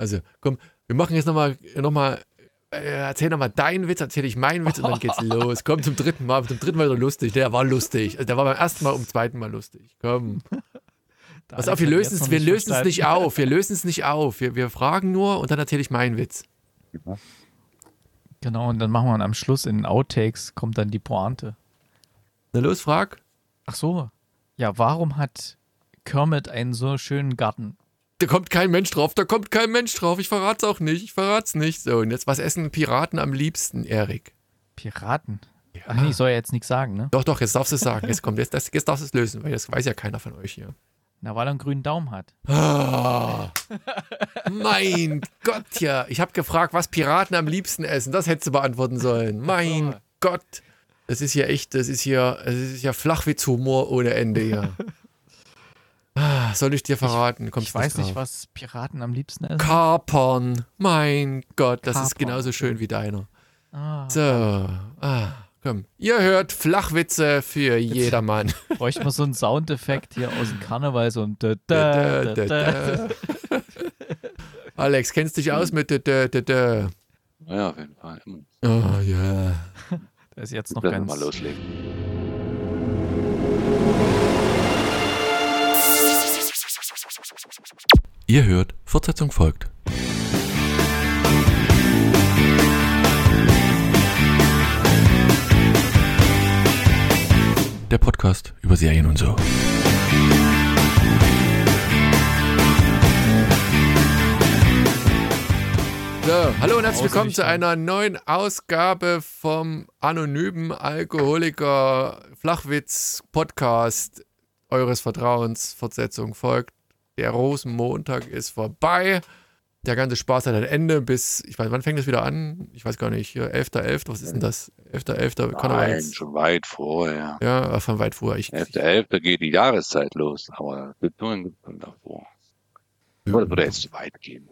Also, komm, wir machen jetzt nochmal, noch mal, äh, erzähl nochmal deinen Witz, erzähl ich meinen Witz und dann geht's los. Komm, zum dritten Mal, zum dritten Mal wieder lustig. Der war lustig. Also, der war beim ersten Mal um zweiten Mal lustig. Komm. Pass auf, wir lösen es, wir lösen es nicht auf. Wir lösen es nicht auf. Wir, wir fragen nur und dann erzähle ich meinen Witz. Genau, und dann machen wir am Schluss in den Outtakes kommt dann die Pointe. Na los, frag. Ach so. Ja, warum hat Kermit einen so schönen Garten? Da kommt kein Mensch drauf, da kommt kein Mensch drauf. Ich verrat's auch nicht, ich verrat's nicht. So, und jetzt, was essen Piraten am liebsten, Erik? Piraten? Ja. Ach nee, ich soll ja jetzt nichts sagen, ne? Doch, doch, jetzt darfst du es sagen. Jetzt kommt, jetzt, jetzt darfst du es lösen, weil das weiß ja keiner von euch hier. Na, weil er einen grünen Daumen hat. Ah, mein Gott, ja. Ich habe gefragt, was Piraten am liebsten essen. Das hättest du beantworten sollen. Mein Gott. Das ist ja echt, das ist ja, das ist ja Flachwitzhumor ohne Ende hier. Ah, soll ich dir verraten? Kommst ich weiß nicht, was Piraten am liebsten essen. Kapern. Mein Gott, das Kapern. ist genauso schön wie deiner. Ah. So. Ah. Komm, ihr hört Flachwitze für jedermann. Bräuchte man so einen Soundeffekt hier aus dem Karneval, so ein da, da, da, da. Alex, kennst du dich aus mit da, da, da? Ja, auf jeden Fall. Oh ja. Yeah. Da ist jetzt noch ganz... mal loslegen. Ihr hört, Fortsetzung folgt. der Podcast über Serien und so. So, hallo und herzlich willkommen zu einer neuen Ausgabe vom anonymen Alkoholiker Flachwitz Podcast eures Vertrauens. Fortsetzung folgt. Der Rosenmontag ist vorbei der ganze Spaß hat ein Ende bis, ich weiß, wann fängt das wieder an? Ich weiß gar nicht, 11.11., 11., was ist denn das? 11.11. Nein, Nein schon weit vorher. Ja, von weit vorher. 11.11. geht die Jahreszeit los, aber Betonung gibt es davor. Ja. Oder würde jetzt zu weit gehen?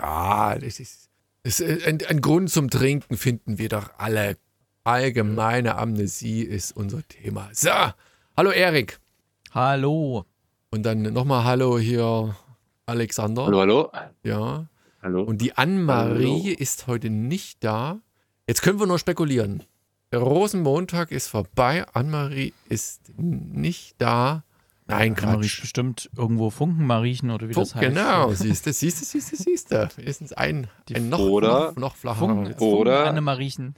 Ja, das ist, das ist ein, ein Grund zum Trinken finden wir doch alle. Allgemeine Amnesie ist unser Thema. So, hallo Erik. Hallo. Und dann nochmal Hallo hier Alexander. Hallo, hallo. Ja. Hallo. Und die Anne-Marie ist heute nicht da. Jetzt können wir nur spekulieren. Der Rosenmontag ist vorbei. Anne-Marie ist nicht da. Nein, Quatsch. Marie bestimmt irgendwo Funkenmariechen oder wie Funk, das heißt. Genau, siehst du, siehst du, siehst du, siehst du. Mindestens ein, ein noch, oder, noch, noch flacher. Funken, oder Anne-Mariechen.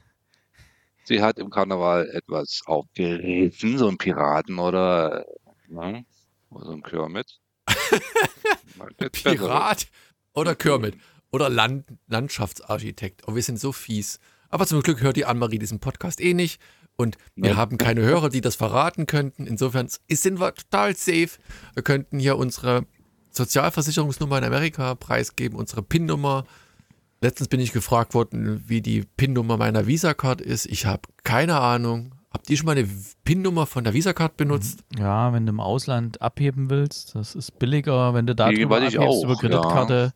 Sie hat im Karneval etwas aufgerissen, so ein Piraten oder, ne, oder so ein Kermit. Pirat oder Kermit oder Land Landschaftsarchitekt. Oh, wir sind so fies. Aber zum Glück hört die Anne-Marie diesen Podcast eh nicht. Und wir haben keine Hörer, die das verraten könnten. Insofern sind wir total safe. Wir könnten hier unsere Sozialversicherungsnummer in Amerika preisgeben, unsere PIN-Nummer. Letztens bin ich gefragt worden, wie die PIN-Nummer meiner Visa-Card ist. Ich habe keine Ahnung. Habt ihr schon mal eine PIN-Nummer von der Visa-Card benutzt? Ja, wenn du im Ausland abheben willst, das ist billiger, wenn du da drüber abhebst auch, über Kreditkarte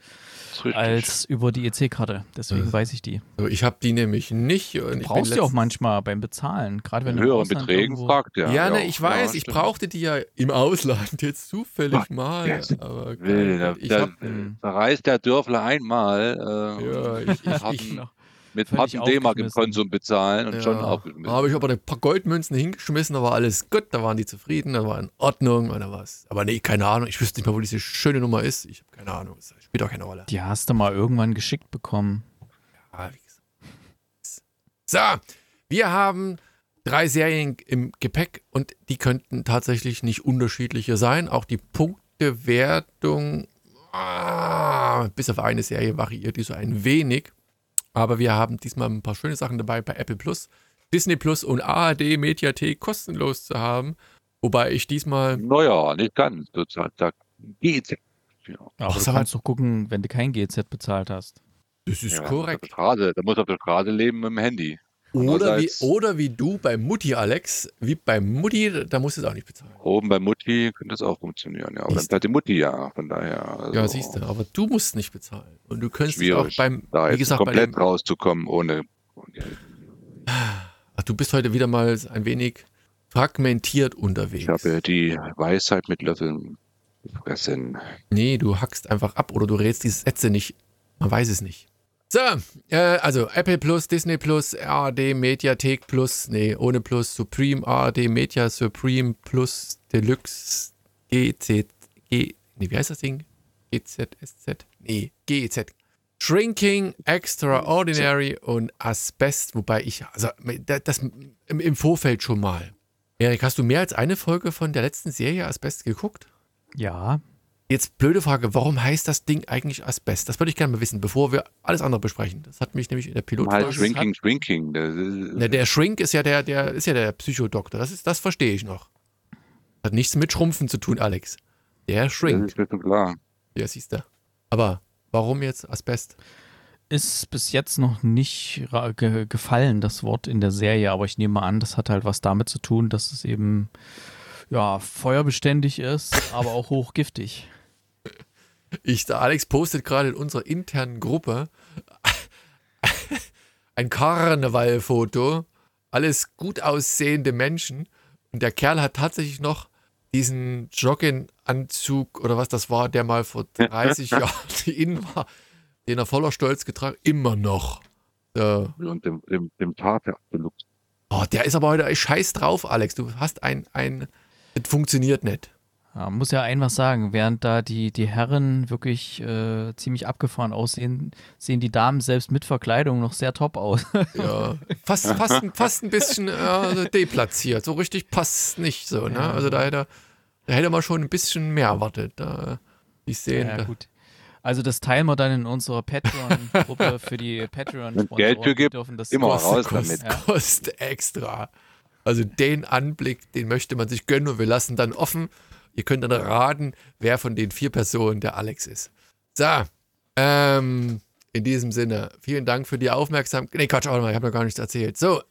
ja, als über die EC-Karte. Deswegen ja. weiß ich die. Ich habe die nämlich nicht. Und du brauchst die auch manchmal beim Bezahlen, gerade wenn du höheren Beträgen fragt, ja. Ja, ne, ich weiß, ich brauchte die ja im Ausland jetzt zufällig Ach, mal. Aber will, da, ich da, hab, da reist der Dörfler einmal. Äh, ja, ich, ich, ich, mit harten D-Mark im Konsum bezahlen und ja. schon aufgeschmissen. Da habe ich aber ein paar Goldmünzen hingeschmissen, da war alles gut, da waren die zufrieden, da war in Ordnung oder was. Aber nee, keine Ahnung, ich wüsste nicht mehr, wo diese schöne Nummer ist. Ich habe keine Ahnung, das spielt auch keine Rolle. Die hast du mal irgendwann geschickt bekommen. Ja, wie gesagt. So, wir haben drei Serien im Gepäck und die könnten tatsächlich nicht unterschiedlicher sein. Auch die Punktewertung, ah, bis auf eine Serie variiert die so ein wenig. Aber wir haben diesmal ein paar schöne Sachen dabei bei Apple Plus, Disney Plus und ARD Mediathek kostenlos zu haben. Wobei ich diesmal. Naja, nicht ganz. Da GEZ. Ja. Aber du kannst doch gucken, wenn du kein GZ bezahlt hast. Das ist ja, korrekt. Da muss auf der Straße leben mit dem Handy. Oder wie, oder wie du bei Mutti, Alex, wie bei Mutti, da musst du es auch nicht bezahlen. Oben bei Mutti könnte das auch funktionieren, ja. Aber dann hat die Mutti ja, von daher. Also ja, siehst du, aber du musst nicht bezahlen. Und du könntest auch beim, da wie gesagt, komplett dem, rauszukommen ohne, ohne Ach, du bist heute wieder mal ein wenig fragmentiert unterwegs. Ich habe die Weisheit mit Löffeln gefressen. Nee, du hackst einfach ab oder du rätst diese Sätze nicht Man weiß es nicht. So, äh, also Apple Plus, Disney Plus, ARD Mediathek Plus, nee, ohne Plus, Supreme, ARD Media Supreme Plus Deluxe, GZ, G, nee, wie heißt das Ding? GZSZ? Nee, GEZ. Shrinking, Extraordinary und Asbest, wobei ich, also das im Vorfeld schon mal. Erik, hast du mehr als eine Folge von der letzten Serie Asbest geguckt? Ja. Jetzt blöde Frage, warum heißt das Ding eigentlich Asbest? Das würde ich gerne mal wissen, bevor wir alles andere besprechen. Das hat mich nämlich in der Pilot. Halt Shrinking, Shrinking. Der, der Shrink ist ja der, der ist ja der Psychodoktor. Das ist, das verstehe ich noch. Hat nichts mit Schrumpfen zu tun, Alex. Der Shrink. Das ist mir schon klar. Ja, siehst du. Aber warum jetzt Asbest? Ist bis jetzt noch nicht ge gefallen, das Wort in der Serie, aber ich nehme an, das hat halt was damit zu tun, dass es eben ja, feuerbeständig ist, aber auch hochgiftig. Ich, der Alex postet gerade in unserer internen Gruppe ein Karnevalfoto. Alles gut aussehende Menschen. Und der Kerl hat tatsächlich noch diesen Jogginganzug oder was das war, der mal vor 30 Jahren in war, den er voller Stolz getragen immer noch. So. Und dem, dem, dem Tater. Oh, der ist aber heute scheiß drauf, Alex. Du hast ein, ein, es funktioniert nicht. Ja, muss ja ein was sagen, während da die, die Herren wirklich äh, ziemlich abgefahren aussehen, sehen die Damen selbst mit Verkleidung noch sehr top aus. ja, fast, fast, fast ein bisschen äh, deplatziert. So richtig passt nicht so. Ne? Also da hätte, da hätte man schon ein bisschen mehr erwartet. Da, ich sehe. Ja, gut. Also das teilen wir dann in unserer Patreon-Gruppe für die Patreon-Sponsoren. Geld für gibt, dürfen das immer raus damit. Ja. Kostet extra. Also den Anblick, den möchte man sich gönnen und wir lassen dann offen, Ihr könnt dann raten, wer von den vier Personen der Alex ist. So, ähm, in diesem Sinne, vielen Dank für die Aufmerksamkeit. Nee, Quatsch, auch mal, ich habe noch gar nichts erzählt. So,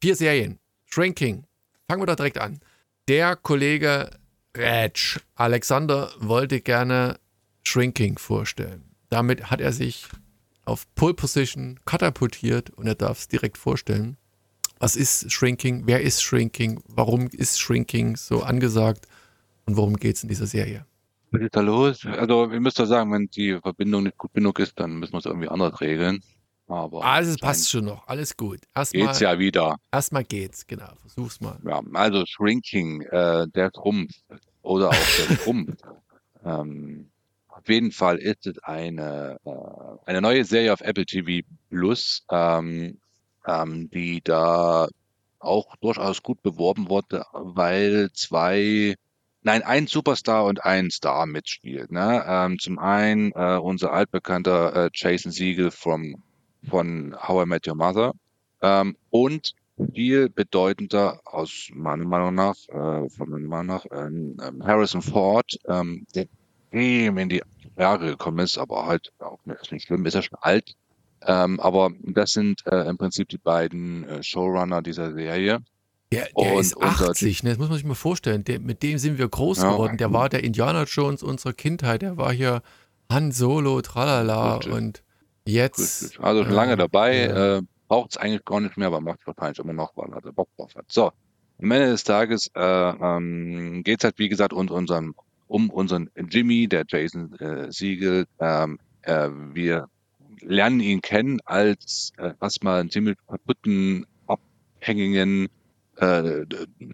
vier Serien. Shrinking. Fangen wir doch direkt an. Der Kollege Rätsch, Alexander, wollte gerne Shrinking vorstellen. Damit hat er sich auf Pole Position katapultiert und er darf es direkt vorstellen. Was ist Shrinking? Wer ist Shrinking? Warum ist Shrinking so angesagt? Und worum geht es in dieser Serie? Was ist da los? Also, ihr müsst ja sagen, wenn die Verbindung nicht gut genug ist, dann müssen wir es irgendwie anders regeln. Aber also, es passt schon noch. Alles gut. Erstmal, geht's ja wieder. Erstmal geht's, genau. Versuch's mal. Ja, also Shrinking, äh, der Trumpf oder auch der Trumpf. ähm, auf jeden Fall ist es eine, äh, eine neue Serie auf Apple TV Plus, ähm, ähm, die da auch durchaus gut beworben wurde, weil zwei Nein, ein Superstar und ein Star mitspielt. Ne? Ähm, zum einen äh, unser altbekannter äh, Jason Siegel vom, von How I Met Your Mother ähm, und viel bedeutender aus meiner Meinung nach, äh, von meiner Meinung nach, ähm, Harrison Ford, ähm, der eben in die Jahre gekommen ist, aber halt auch ist nicht schlimm, ist er schon alt. Ähm, aber das sind äh, im Prinzip die beiden äh, Showrunner dieser Serie. Der, der ist 80, ne? das muss man sich mal vorstellen. Der, mit dem sind wir groß ja, geworden. Der war der Indiana Jones unserer Kindheit. Der war hier Han Solo, tralala. Richtig. Und jetzt. Richtig. Also schon lange dabei. Ja. Äh, Braucht es eigentlich gar nicht mehr, aber macht wahrscheinlich immer noch, weil er Bock drauf hat. So, am Ende des Tages äh, ähm, geht es halt, wie gesagt, um unseren, um unseren Jimmy, der Jason äh, Siegel. Ähm, äh, wir lernen ihn kennen als äh, erstmal einen ziemlich kaputten, abhängigen, äh,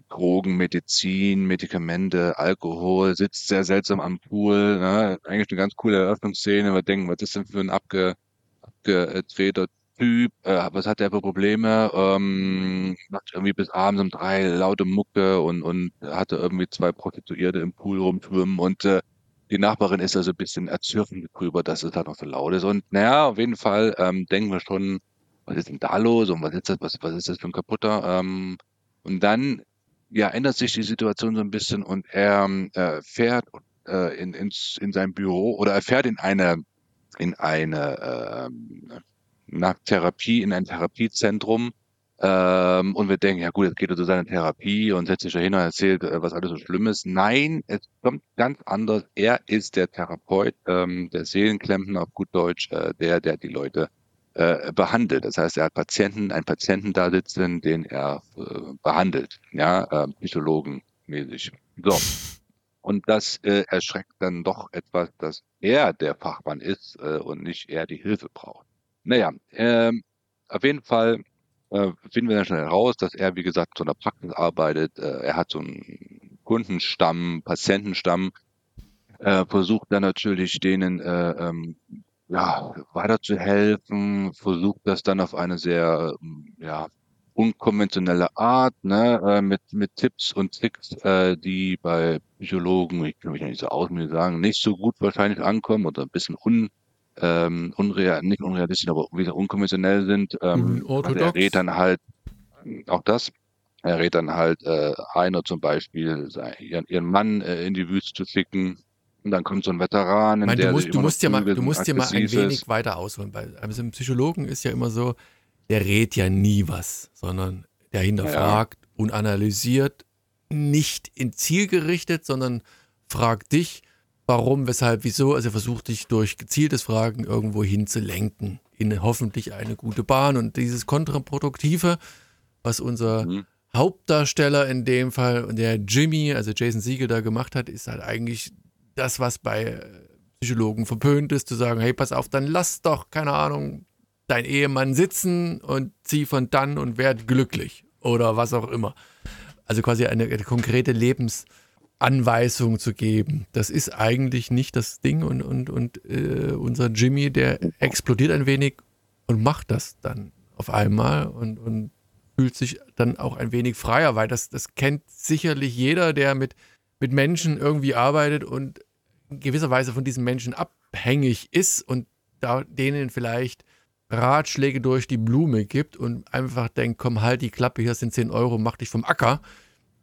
Drogen, Medizin, Medikamente, Alkohol, sitzt sehr seltsam am Pool. Ne? Eigentlich eine ganz coole Eröffnungsszene. Wir denken, was ist denn für ein abge, abgedrehter Typ? Äh, was hat der für Probleme? Ähm, macht irgendwie bis abends um drei laute Mucke und, und hatte irgendwie zwei Prostituierte im Pool rumschwimmen und äh, die Nachbarin ist also ein bisschen erzürfend drüber, dass es halt noch so laut ist. Und naja, auf jeden Fall ähm, denken wir schon, was ist denn da los und was ist das, was, was ist das für ein kaputter? Ähm, und dann ja, ändert sich die Situation so ein bisschen und er äh, fährt äh, in, ins, in sein Büro oder er fährt in eine, in eine äh, nach Therapie, in ein Therapiezentrum. Ähm, und wir denken, ja gut, jetzt geht er zu seiner Therapie und setzt sich da hin und erzählt, äh, was alles so schlimm ist. Nein, es kommt ganz anders. Er ist der Therapeut, ähm, der Seelenklempner auf gut Deutsch, äh, der, der die Leute äh, behandelt. Das heißt, er hat Patienten, einen Patienten da sitzen, den er äh, behandelt, ja, äh, psychologenmäßig. So. Und das äh, erschreckt dann doch etwas, dass er der Fachmann ist äh, und nicht er die Hilfe braucht. Naja, ähm, auf jeden Fall äh, finden wir dann schnell heraus, dass er, wie gesagt, so einer Praxis arbeitet. Äh, er hat so einen Kundenstamm, Patientenstamm, äh, versucht dann natürlich denen äh, ähm, ja, weiterzuhelfen, versucht das dann auf eine sehr ja, unkonventionelle Art, ne, äh, mit, mit Tipps und Tricks, äh, die bei Psychologen, ich kann mich nicht so aus mir sagen, nicht so gut wahrscheinlich ankommen oder ein bisschen un, ähm, unreal, nicht unrealistisch, aber wieder unkonventionell sind. Ähm, also er rät dann halt, auch das, er rät dann halt äh, einer zum Beispiel, ihren, ihren Mann äh, in die Wüste zu schicken, und dann kommt so ein Veteran, meine, der du musst, du musst ja mal, du musst ja mal ein wenig ist. weiter ausholen. Bei also einem Psychologen ist ja immer so, der rät ja nie was, sondern der hinterfragt ja. und analysiert, nicht in Ziel gerichtet, sondern fragt dich, warum, weshalb, wieso. Also er versucht dich durch gezieltes Fragen irgendwo hinzulenken, in hoffentlich eine gute Bahn. Und dieses Kontraproduktive, was unser mhm. Hauptdarsteller in dem Fall, der Jimmy, also Jason Siegel da gemacht hat, ist halt eigentlich das, was bei äh, Psychologen verpönt ist, zu sagen, hey, pass auf, dann lass doch, keine Ahnung, dein Ehemann sitzen und zieh von dann und werd glücklich oder was auch immer. Also quasi eine, eine konkrete Lebensanweisung zu geben. Das ist eigentlich nicht das Ding und, und, und äh, unser Jimmy, der explodiert ein wenig und macht das dann auf einmal und, und fühlt sich dann auch ein wenig freier, weil das, das kennt sicherlich jeder, der mit, mit Menschen irgendwie arbeitet und in gewisser Weise von diesen Menschen abhängig ist und da denen vielleicht Ratschläge durch die Blume gibt und einfach denkt, komm, halt die Klappe, hier sind 10 Euro, mach dich vom Acker.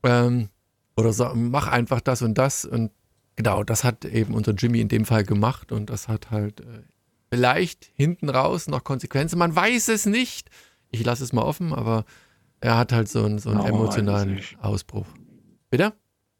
Ähm, oder so, mach einfach das und das. Und genau, das hat eben unser Jimmy in dem Fall gemacht und das hat halt äh, vielleicht hinten raus noch Konsequenzen. Man weiß es nicht. Ich lasse es mal offen, aber er hat halt so einen, so einen emotionalen Ausbruch. Bitte?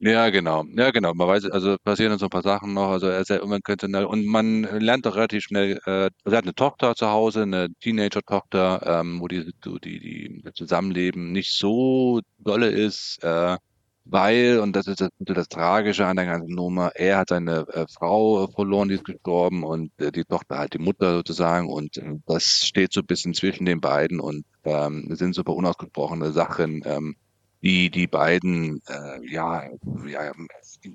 Ja, genau. Ja, genau. Man weiß, also passieren dann so ein paar Sachen noch. Also er ist ja unkonventionell und man lernt doch relativ schnell, äh, er hat eine Tochter zu Hause, eine Teenager-Tochter, ähm, wo die, die, die Zusammenleben nicht so dolle ist, äh, weil, und das ist das, das Tragische an der ganzen Nummer, er hat seine äh, Frau verloren, die ist gestorben und äh, die Tochter halt die Mutter sozusagen und äh, das steht so ein bisschen zwischen den beiden und ähm, sind super unausgesprochene Sachen. Ähm, die die beiden äh, ja, ja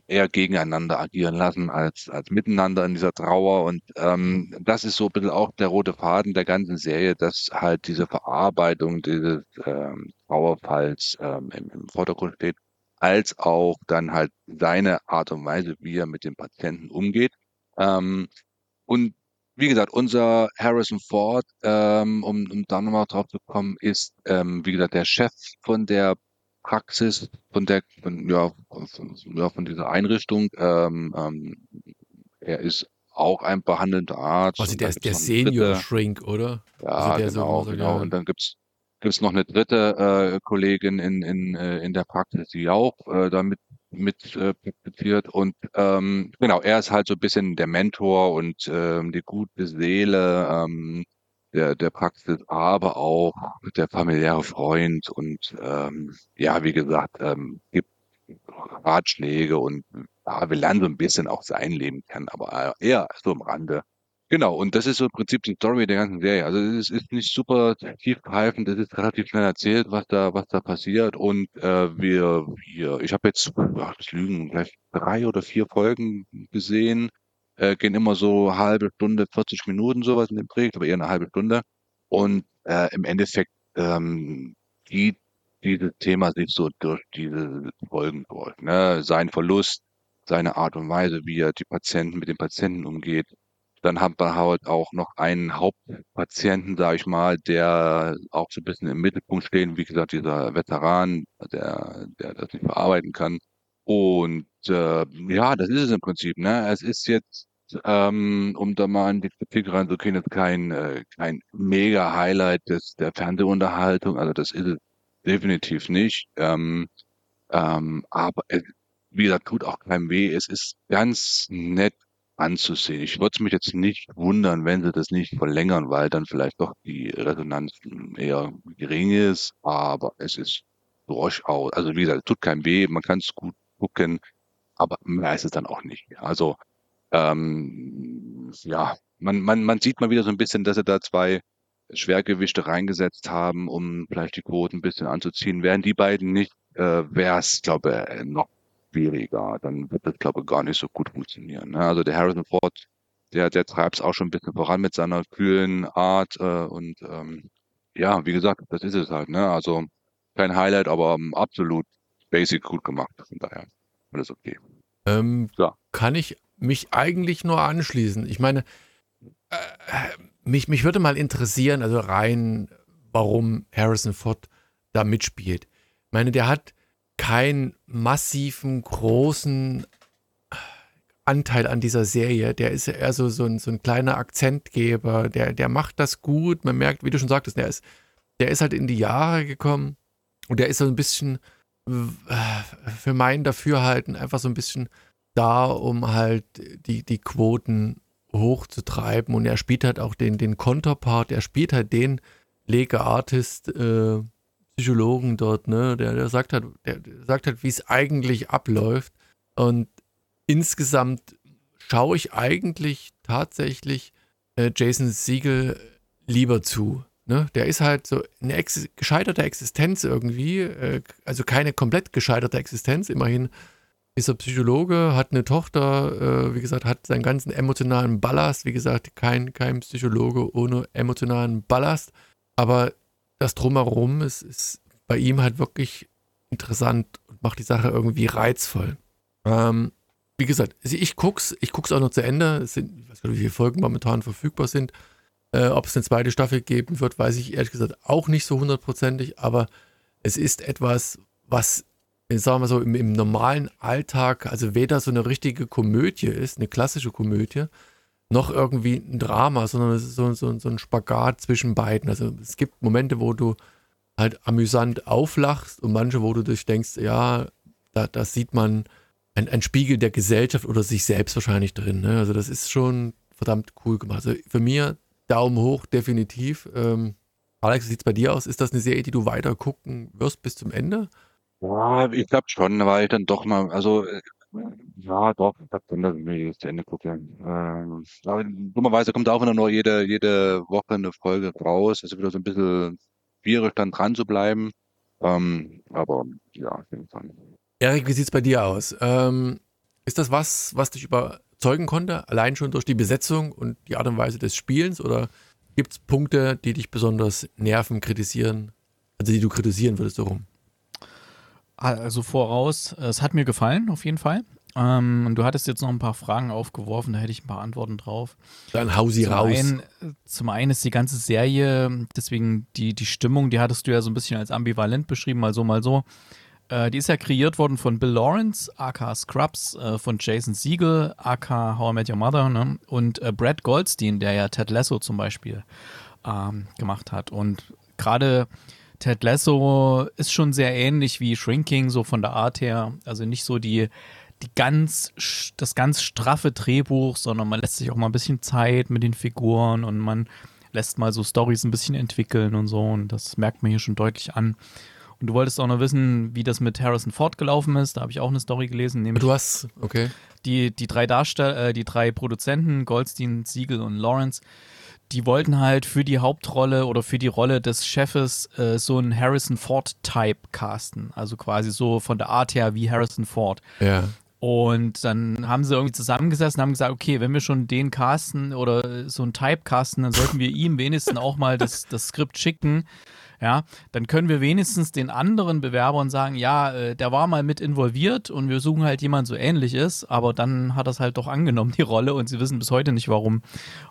eher gegeneinander agieren lassen als als miteinander in dieser Trauer und ähm, das ist so ein bisschen auch der rote Faden der ganzen Serie, dass halt diese Verarbeitung dieses ähm, Trauerfalls ähm, im, im Vordergrund steht, als auch dann halt seine Art und Weise, wie er mit dem Patienten umgeht. Ähm, und wie gesagt, unser Harrison Ford, ähm, um, um da nochmal drauf zu kommen, ist, ähm, wie gesagt, der Chef von der Praxis von der, von, ja, von, ja, von dieser Einrichtung. Ähm, ähm, er ist auch ein behandelnder Arzt. Also der ist der Senior Shrink, oder? Ja, also genau, so, genau. Und dann gibt's gibt's noch eine dritte äh, Kollegin in, in, äh, in der Praxis, die auch äh, damit mit äh, praktiziert und ähm, genau, er ist halt so ein bisschen der Mentor und ähm, die gute Seele ähm, der, der Praxis, aber auch der familiäre Freund und ähm, ja, wie gesagt, ähm, gibt Ratschläge und ja, wir lernen so ein bisschen auch sein Leben kennen, aber eher so am Rande. Genau, und das ist so im Prinzip die Story der ganzen Serie. Also es ist nicht super tiefgreifend, es ist relativ schnell erzählt, was da, was da passiert. Und äh, wir, wir, ich habe jetzt, ach, das Lügen, vielleicht drei oder vier Folgen gesehen äh, gehen immer so halbe Stunde, 40 Minuten sowas in dem Dreh, aber eher eine halbe Stunde. Und äh, im Endeffekt ähm, geht dieses Thema sich so durch diese Folgen durch. Ne? Sein Verlust, seine Art und Weise, wie er die Patienten mit den Patienten umgeht. Dann haben wir halt auch noch einen Hauptpatienten, sage ich mal, der auch so ein bisschen im Mittelpunkt steht. Wie gesagt, dieser Veteran, der, der das nicht verarbeiten kann. Und äh, ja, das ist es im Prinzip. Ne? Es ist jetzt ähm, um da mal in die Kritik reinzugehen, jetzt kein, äh, kein Mega-Highlight des, der Fernsehunterhaltung, also das ist es definitiv nicht. Ähm, ähm, aber es, wie gesagt, tut auch keinem weh. Es ist ganz nett anzusehen. Ich würde mich jetzt nicht wundern, wenn sie das nicht verlängern, weil dann vielleicht doch die Resonanz eher gering ist, aber es ist durchaus, also wie gesagt, es tut keinem weh, man kann es gut gucken aber mehr ist es dann auch nicht. Also ähm, ja, man, man, man sieht mal wieder so ein bisschen, dass sie da zwei Schwergewichte reingesetzt haben, um vielleicht die Quoten ein bisschen anzuziehen. Wären die beiden nicht, äh, wäre es, glaube ich, noch schwieriger. Dann wird das, glaube ich, gar nicht so gut funktionieren. Ne? Also der Harrison Ford, der, der treibt es auch schon ein bisschen voran mit seiner kühlen Art äh, und ähm, ja, wie gesagt, das ist es halt. Ne? Also kein Highlight, aber um, absolut basic gut gemacht. Von daher alles okay. Ähm, ja. Kann ich mich eigentlich nur anschließen. Ich meine, äh, mich, mich würde mal interessieren, also rein, warum Harrison Ford da mitspielt. Ich meine, der hat keinen massiven, großen Anteil an dieser Serie. Der ist eher so, so, ein, so ein kleiner Akzentgeber. Der, der macht das gut. Man merkt, wie du schon sagtest, der ist, der ist halt in die Jahre gekommen und der ist so ein bisschen äh, für mein Dafürhalten einfach so ein bisschen da, um halt die, die Quoten hochzutreiben. Und er spielt halt auch den, den Konterpart, er spielt halt den Lege Artist äh, Psychologen dort, ne? Der, der sagt halt, der sagt halt, wie es eigentlich abläuft. Und insgesamt schaue ich eigentlich tatsächlich äh, Jason Siegel lieber zu. Ne? Der ist halt so eine ex gescheiterte Existenz irgendwie, äh, also keine komplett gescheiterte Existenz. Immerhin ist er Psychologe, hat eine Tochter, äh, wie gesagt, hat seinen ganzen emotionalen Ballast. Wie gesagt, kein, kein Psychologe ohne emotionalen Ballast. Aber das Drumherum ist, ist bei ihm halt wirklich interessant und macht die Sache irgendwie reizvoll. Ähm, wie gesagt, also ich guck's, ich guck's auch noch zu Ende. Es sind, ich weiß gar nicht, wie viele Folgen momentan verfügbar sind. Äh, ob es eine zweite Staffel geben wird, weiß ich ehrlich gesagt auch nicht so hundertprozentig, aber es ist etwas, was, sagen wir so, im, im, normalen Alltag, also weder so eine richtige Komödie ist, eine klassische Komödie, noch irgendwie ein Drama, sondern es ist so, so, so ein Spagat zwischen beiden. Also es gibt Momente, wo du halt amüsant auflachst und manche, wo du dich denkst, ja, da, da sieht man ein, ein Spiegel der Gesellschaft oder sich selbst wahrscheinlich drin. Ne? Also das ist schon verdammt cool gemacht. Also für mir Daumen hoch, definitiv. Ähm, Alex, wie sieht es bei dir aus? Ist das eine Serie, die du weiter gucken wirst bis zum Ende? Ja, ich glaube schon, weil ich dann doch mal, also äh, ja, doch, ich glaube schon, dass ich mir das zu Ende gucke. Ähm, dummerweise kommt auch immer nur jede, jede Woche eine Folge raus. Also wieder so ein bisschen schwierig, dann dran zu bleiben. Ähm, aber ja, auf jeden Fall. Erik, wie sieht es bei dir aus? Ähm, ist das was, was dich über, zeugen konnte, allein schon durch die Besetzung und die Art und Weise des Spielens? Oder gibt es Punkte, die dich besonders nerven, kritisieren, also die du kritisieren würdest, so rum? Also voraus, es hat mir gefallen, auf jeden Fall. Ähm, du hattest jetzt noch ein paar Fragen aufgeworfen, da hätte ich ein paar Antworten drauf. Dann hau sie zum raus. Einen, zum einen ist die ganze Serie, deswegen die, die Stimmung, die hattest du ja so ein bisschen als ambivalent beschrieben, mal so, mal so. Äh, die ist ja kreiert worden von Bill Lawrence, aka Scrubs, äh, von Jason Siegel, aka How I Met Your Mother, ne? und äh, Brad Goldstein, der ja Ted Lasso zum Beispiel ähm, gemacht hat. Und gerade Ted Lasso ist schon sehr ähnlich wie Shrinking, so von der Art her. Also nicht so die, die ganz, das ganz straffe Drehbuch, sondern man lässt sich auch mal ein bisschen Zeit mit den Figuren und man lässt mal so Stories ein bisschen entwickeln und so. Und das merkt man hier schon deutlich an. Und du wolltest auch noch wissen, wie das mit Harrison Ford gelaufen ist. Da habe ich auch eine Story gelesen. Nämlich du hast, okay. Die, die drei Darsteller, äh, die drei Produzenten, Goldstein, Siegel und Lawrence, die wollten halt für die Hauptrolle oder für die Rolle des Chefes äh, so einen Harrison Ford-Type casten. Also quasi so von der Art her wie Harrison Ford. Ja. Und dann haben sie irgendwie zusammengesessen und haben gesagt, okay, wenn wir schon den casten oder so einen Type casten, dann sollten wir ihm wenigstens auch mal das, das Skript schicken ja, dann können wir wenigstens den anderen Bewerbern sagen, ja, äh, der war mal mit involviert und wir suchen halt jemand so ähnlich ist, aber dann hat er es halt doch angenommen, die Rolle, und sie wissen bis heute nicht warum.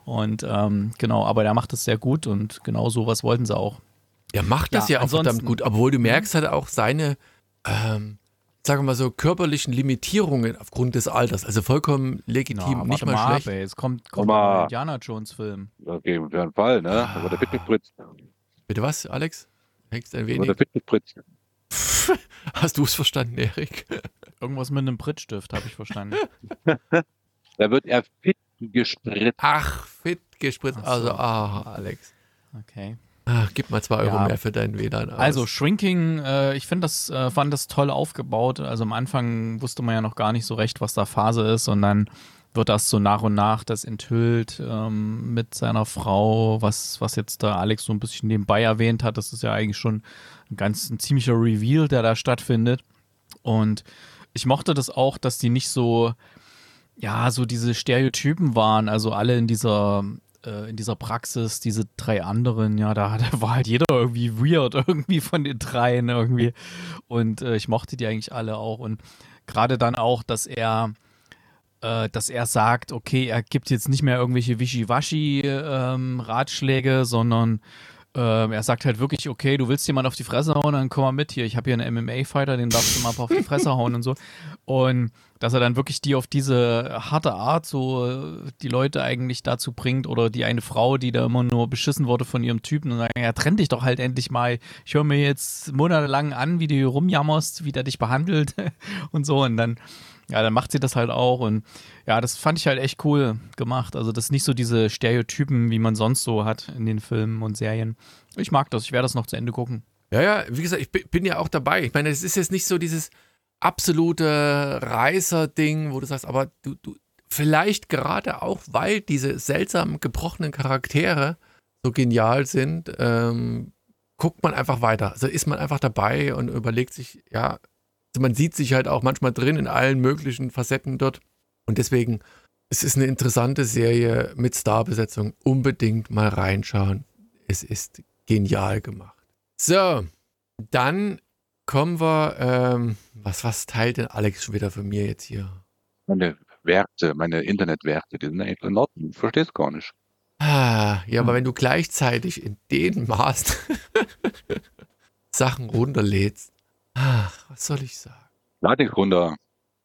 Und ähm, genau, aber der macht das sehr gut und genau sowas wollten sie auch. Der macht das ja, ja auch verdammt gut, obwohl du merkst halt auch seine, ähm, sagen wir mal so, körperlichen Limitierungen aufgrund des Alters. Also vollkommen legitim, Na, nicht mal, mal schlecht. Ab, Es kommt, kommt ein Indiana Jones Film. Okay, auf jeden Fall, ne? Ah. Aber der Pitt Fritz. Bitte was, Alex? Hängst ein wenig? Oder Fitnessspritz. Hast du es verstanden, Erik? Irgendwas mit einem Prittstift habe ich verstanden. da wird er fit gespritzt. Ach, fit gespritzt. So. Also, ah, Alex. Okay. Ach, gib mal zwei Euro Ja. mehr für deinen WLAN aus. Also Shrinking, äh, ich finde das, äh, fand das toll aufgebaut. Also am Anfang wusste man ja noch gar nicht so recht, was da Phase ist und dann wird das so nach und nach das enthüllt ähm, mit seiner Frau, was, was jetzt da Alex so ein bisschen nebenbei erwähnt hat. Das ist ja eigentlich schon ein ganz ein ziemlicher Reveal, der da stattfindet. Und ich mochte das auch, dass die nicht so, ja, so diese Stereotypen waren, also alle in dieser äh, in dieser Praxis, diese drei anderen, ja, da, da war halt jeder irgendwie weird, irgendwie von den dreien irgendwie. Und äh, ich mochte die eigentlich alle auch. Und gerade dann auch, dass er, äh, dass er sagt, okay, er gibt jetzt nicht mehr irgendwelche Wischiwaschi-Ratschläge, sondern ähm, er sagt halt wirklich, okay, du willst jemand auf die Fresse hauen, dann komm mal mit hier. Ich habe hier einen MMA-Fighter, den darfst du mal auf die Fresse hauen und so. Und dass er dann wirklich die auf diese harte Art so äh, die Leute eigentlich dazu bringt oder die eine Frau, die da immer nur beschissen wurde von ihrem Typen und sagen, ja, trenn dich doch halt endlich mal. Ich höre mir jetzt monatelang an, wie du rumjammerst, wie der dich behandelt und so und dann ja, dann macht sie das halt auch und ja, das fand ich halt echt cool gemacht. Also das ist nicht so diese Stereotypen, wie man sonst so hat in den Filmen und Serien. Ich mag das, ich werde das noch zu Ende gucken. Ja, ja, wie gesagt, ich bi- bin ja auch dabei. Ich meine, es ist jetzt nicht so dieses absolute Reißer-Ding, wo du sagst, aber du, du, vielleicht gerade auch, weil diese seltsam gebrochenen Charaktere so genial sind, ähm, guckt man einfach weiter. Also ist man einfach dabei und überlegt sich, ja, also man sieht sich halt auch manchmal drin in allen möglichen Facetten dort. Und deswegen, es ist eine interessante Serie mit Starbesetzung. Unbedingt mal reinschauen. Es ist genial gemacht. So, dann kommen wir, ähm, was, was teilt denn Alex schon wieder von mir jetzt hier? Meine Werte, meine Internetwerte, die sind eigentlich in Ordnung. Ich verstehe es gar nicht. Ah, ja, aber Hm. wenn du gleichzeitig in den Maß Sachen runterlädst, ach, was soll ich sagen? Ich runter.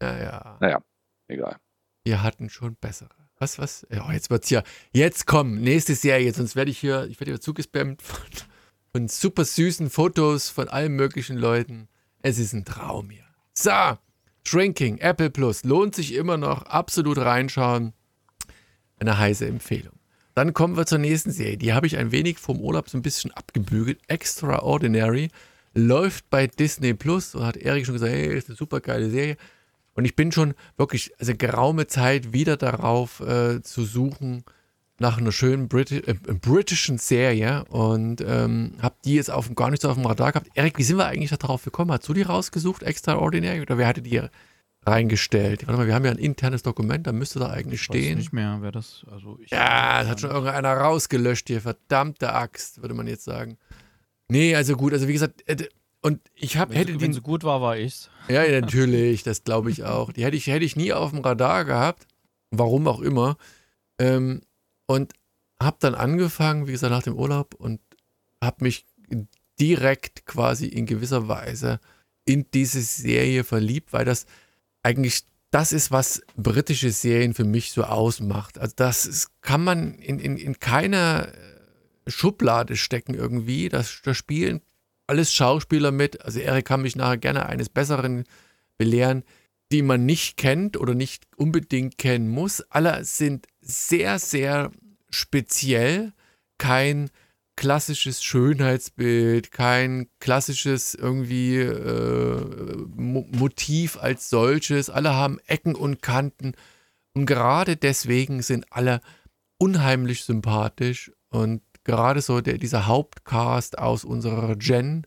Ja, ja, Egal. wir hatten schon bessere. Was, was? Ja, jetzt wird's hier. Jetzt komm, nächste Serie, sonst werde ich hier, ich werde hier zugespammt von, von super süßen Fotos von allen möglichen Leuten. Es ist ein Traum hier. So, Shrinking, Apple Plus, lohnt sich immer noch, absolut reinschauen. Eine heiße Empfehlung. Dann kommen wir zur nächsten Serie. Die habe ich ein wenig vom Urlaub so ein bisschen abgebügelt. Extraordinary läuft bei Disney Plus und hat Erik schon gesagt, hey, ist eine super geile Serie. Und ich bin schon wirklich, also geraume Zeit wieder darauf äh, zu suchen nach einer schönen Briti äh, britischen Serie und ähm, habe die jetzt auf, gar nicht so auf dem Radar gehabt. Erik, wie sind wir eigentlich darauf gekommen? Hast du die rausgesucht, Extraordinary, oder wer hatte die reingestellt? Warte mal, wir haben ja ein internes Dokument, da müsste da eigentlich Ich weiß stehen. nicht mehr, wer das, also ich. Ja, das hat schon irgendeiner rausgelöscht hier. Verdammte Axt, würde man jetzt sagen. Nee, also gut, also wie gesagt, äh, und ich hab, Wenn, hätte wenn sie gut war, war ich's. Ja, ja, natürlich, das glaube ich auch. Die hätte ich, hätte ich nie auf dem Radar gehabt. Warum auch immer. Ähm, und habe dann angefangen, wie gesagt, nach dem Urlaub und habe mich direkt quasi in gewisser Weise in diese Serie verliebt, weil das eigentlich das ist, was britische Serien für mich so ausmacht. Also das ist, kann man in, in, in keiner Schublade stecken irgendwie. Das, da spielen alles Schauspieler mit. Also Erik kann mich nachher gerne eines Besseren belehren, die man nicht kennt oder nicht unbedingt kennen muss. Alle sind sehr, sehr speziell. Kein klassisches Schönheitsbild, kein klassisches irgendwie äh, Mo Motiv als solches. Alle haben Ecken und Kanten. Und gerade deswegen sind alle unheimlich sympathisch. Und gerade so der, dieser Hauptcast aus unserer Gen,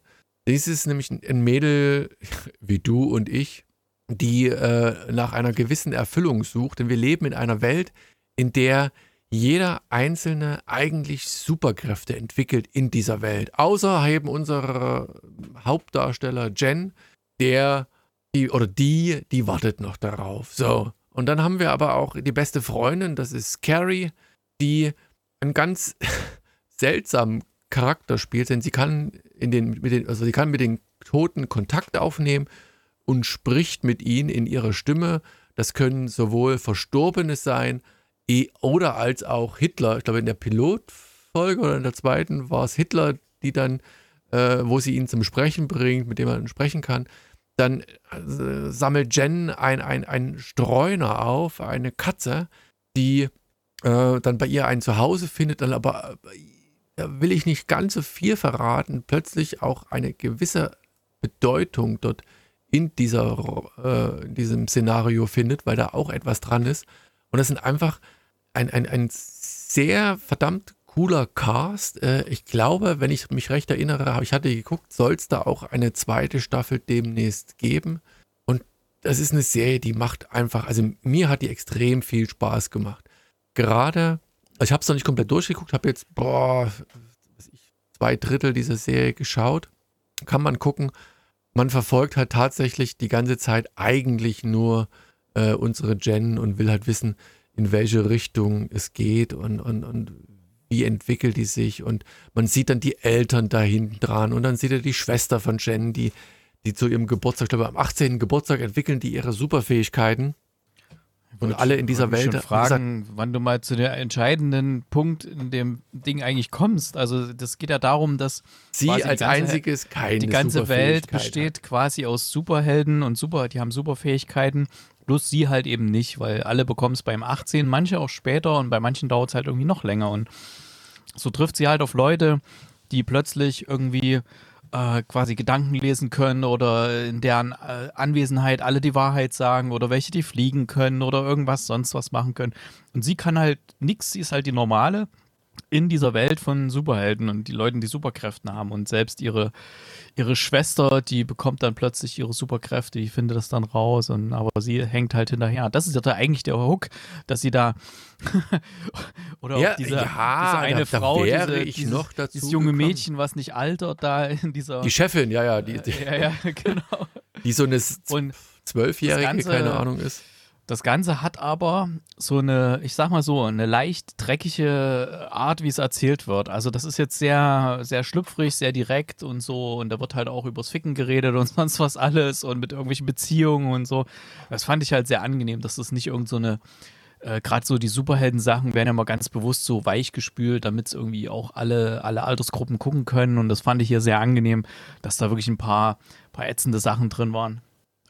dies ist nämlich ein Mädel wie du und ich, die äh, nach einer gewissen Erfüllung sucht. Denn wir leben in einer Welt, in der jeder Einzelne eigentlich Superkräfte entwickelt in dieser Welt. Außer eben unser Hauptdarsteller Jen, der die oder die, die wartet noch darauf. So. Und dann haben wir aber auch die beste Freundin, das ist Carrie, die einen ganz seltsamen Charakter spielt, denn sie kann in den, mit den, also sie kann mit den Toten Kontakt aufnehmen und spricht mit ihnen in ihrer Stimme. Das können sowohl Verstorbene sein, oder als auch Hitler. Ich glaube, in der Pilotfolge oder in der zweiten war es Hitler, die dann, äh, wo sie ihn zum Sprechen bringt, mit dem man sprechen kann. Dann äh, sammelt Jen ein, ein, ein Streuner auf, eine Katze, die äh, dann bei ihr ein Zuhause findet, dann aber da will ich nicht ganz so viel verraten, plötzlich auch eine gewisse Bedeutung dort in dieser, äh, in diesem Szenario findet, weil da auch etwas dran ist. Und das sind einfach ein, ein, ein sehr verdammt cooler Cast. Äh, ich glaube, wenn ich mich recht erinnere, ich hatte geguckt, soll es da auch eine zweite Staffel demnächst geben. Und das ist eine Serie, die macht einfach, also mir hat die extrem viel Spaß gemacht. Gerade, ich habe es noch nicht komplett durchgeguckt, habe jetzt, boah, zwei Drittel dieser Serie geschaut. Kann man gucken. Man verfolgt halt tatsächlich die ganze Zeit eigentlich nur äh, unsere Jen und will halt wissen, in welche Richtung es geht und, und, und wie entwickelt die sich und man sieht dann die Eltern da hinten dran und dann sieht er die Schwester von Jen, die, die zu ihrem Geburtstag, ich glaube am 18. Geburtstag entwickeln die ihre Superfähigkeiten. Und alle in dieser Welt. Ich fragen, gesagt, wann du mal zu der entscheidenden Punkt in dem Ding eigentlich kommst. Also das geht ja darum, dass sie als ganze, einziges keine Die ganze Welt besteht hat. quasi aus Superhelden und super, die haben Superfähigkeiten. Bloß sie halt eben nicht, weil alle bekommen es beim 18, manche auch später und bei manchen dauert es halt irgendwie noch länger. Und so trifft sie halt auf Leute, die plötzlich irgendwie äh, quasi Gedanken lesen können oder in deren äh, Anwesenheit alle die Wahrheit sagen oder welche die fliegen können oder irgendwas sonst was machen können. Und sie kann halt nichts, sie ist halt die normale in dieser Welt von Superhelden und die Leuten, die Superkräfte haben und selbst ihre, ihre Schwester, die bekommt dann plötzlich ihre Superkräfte, die findet das dann raus und aber sie hängt halt hinterher. Das ist ja eigentlich der Hook, dass sie da oder ja, auch diese, ja, diese eine da, Frau, da diese, ich dieses, noch dazu dieses junge gekommen. Mädchen, was nicht altert, da in dieser Die Chefin, ja, ja, die, die, ja, ja, genau. die so eine Und Zwölfjährige, Ganze- keine Ahnung ist. Das Ganze hat aber so eine, ich sag mal so, eine leicht dreckige Art, wie es erzählt wird. Also das ist jetzt sehr, sehr schlüpfrig, sehr direkt und so. Und da wird halt auch übers Ficken geredet und sonst was alles und mit irgendwelchen Beziehungen und so. Das fand ich halt sehr angenehm, dass das nicht irgend so eine, äh, gerade so die Superhelden-Sachen werden ja mal ganz bewusst so weich gespült, damit es irgendwie auch alle, alle Altersgruppen gucken können. Und das fand ich hier sehr angenehm, dass da wirklich ein paar, paar ätzende Sachen drin waren.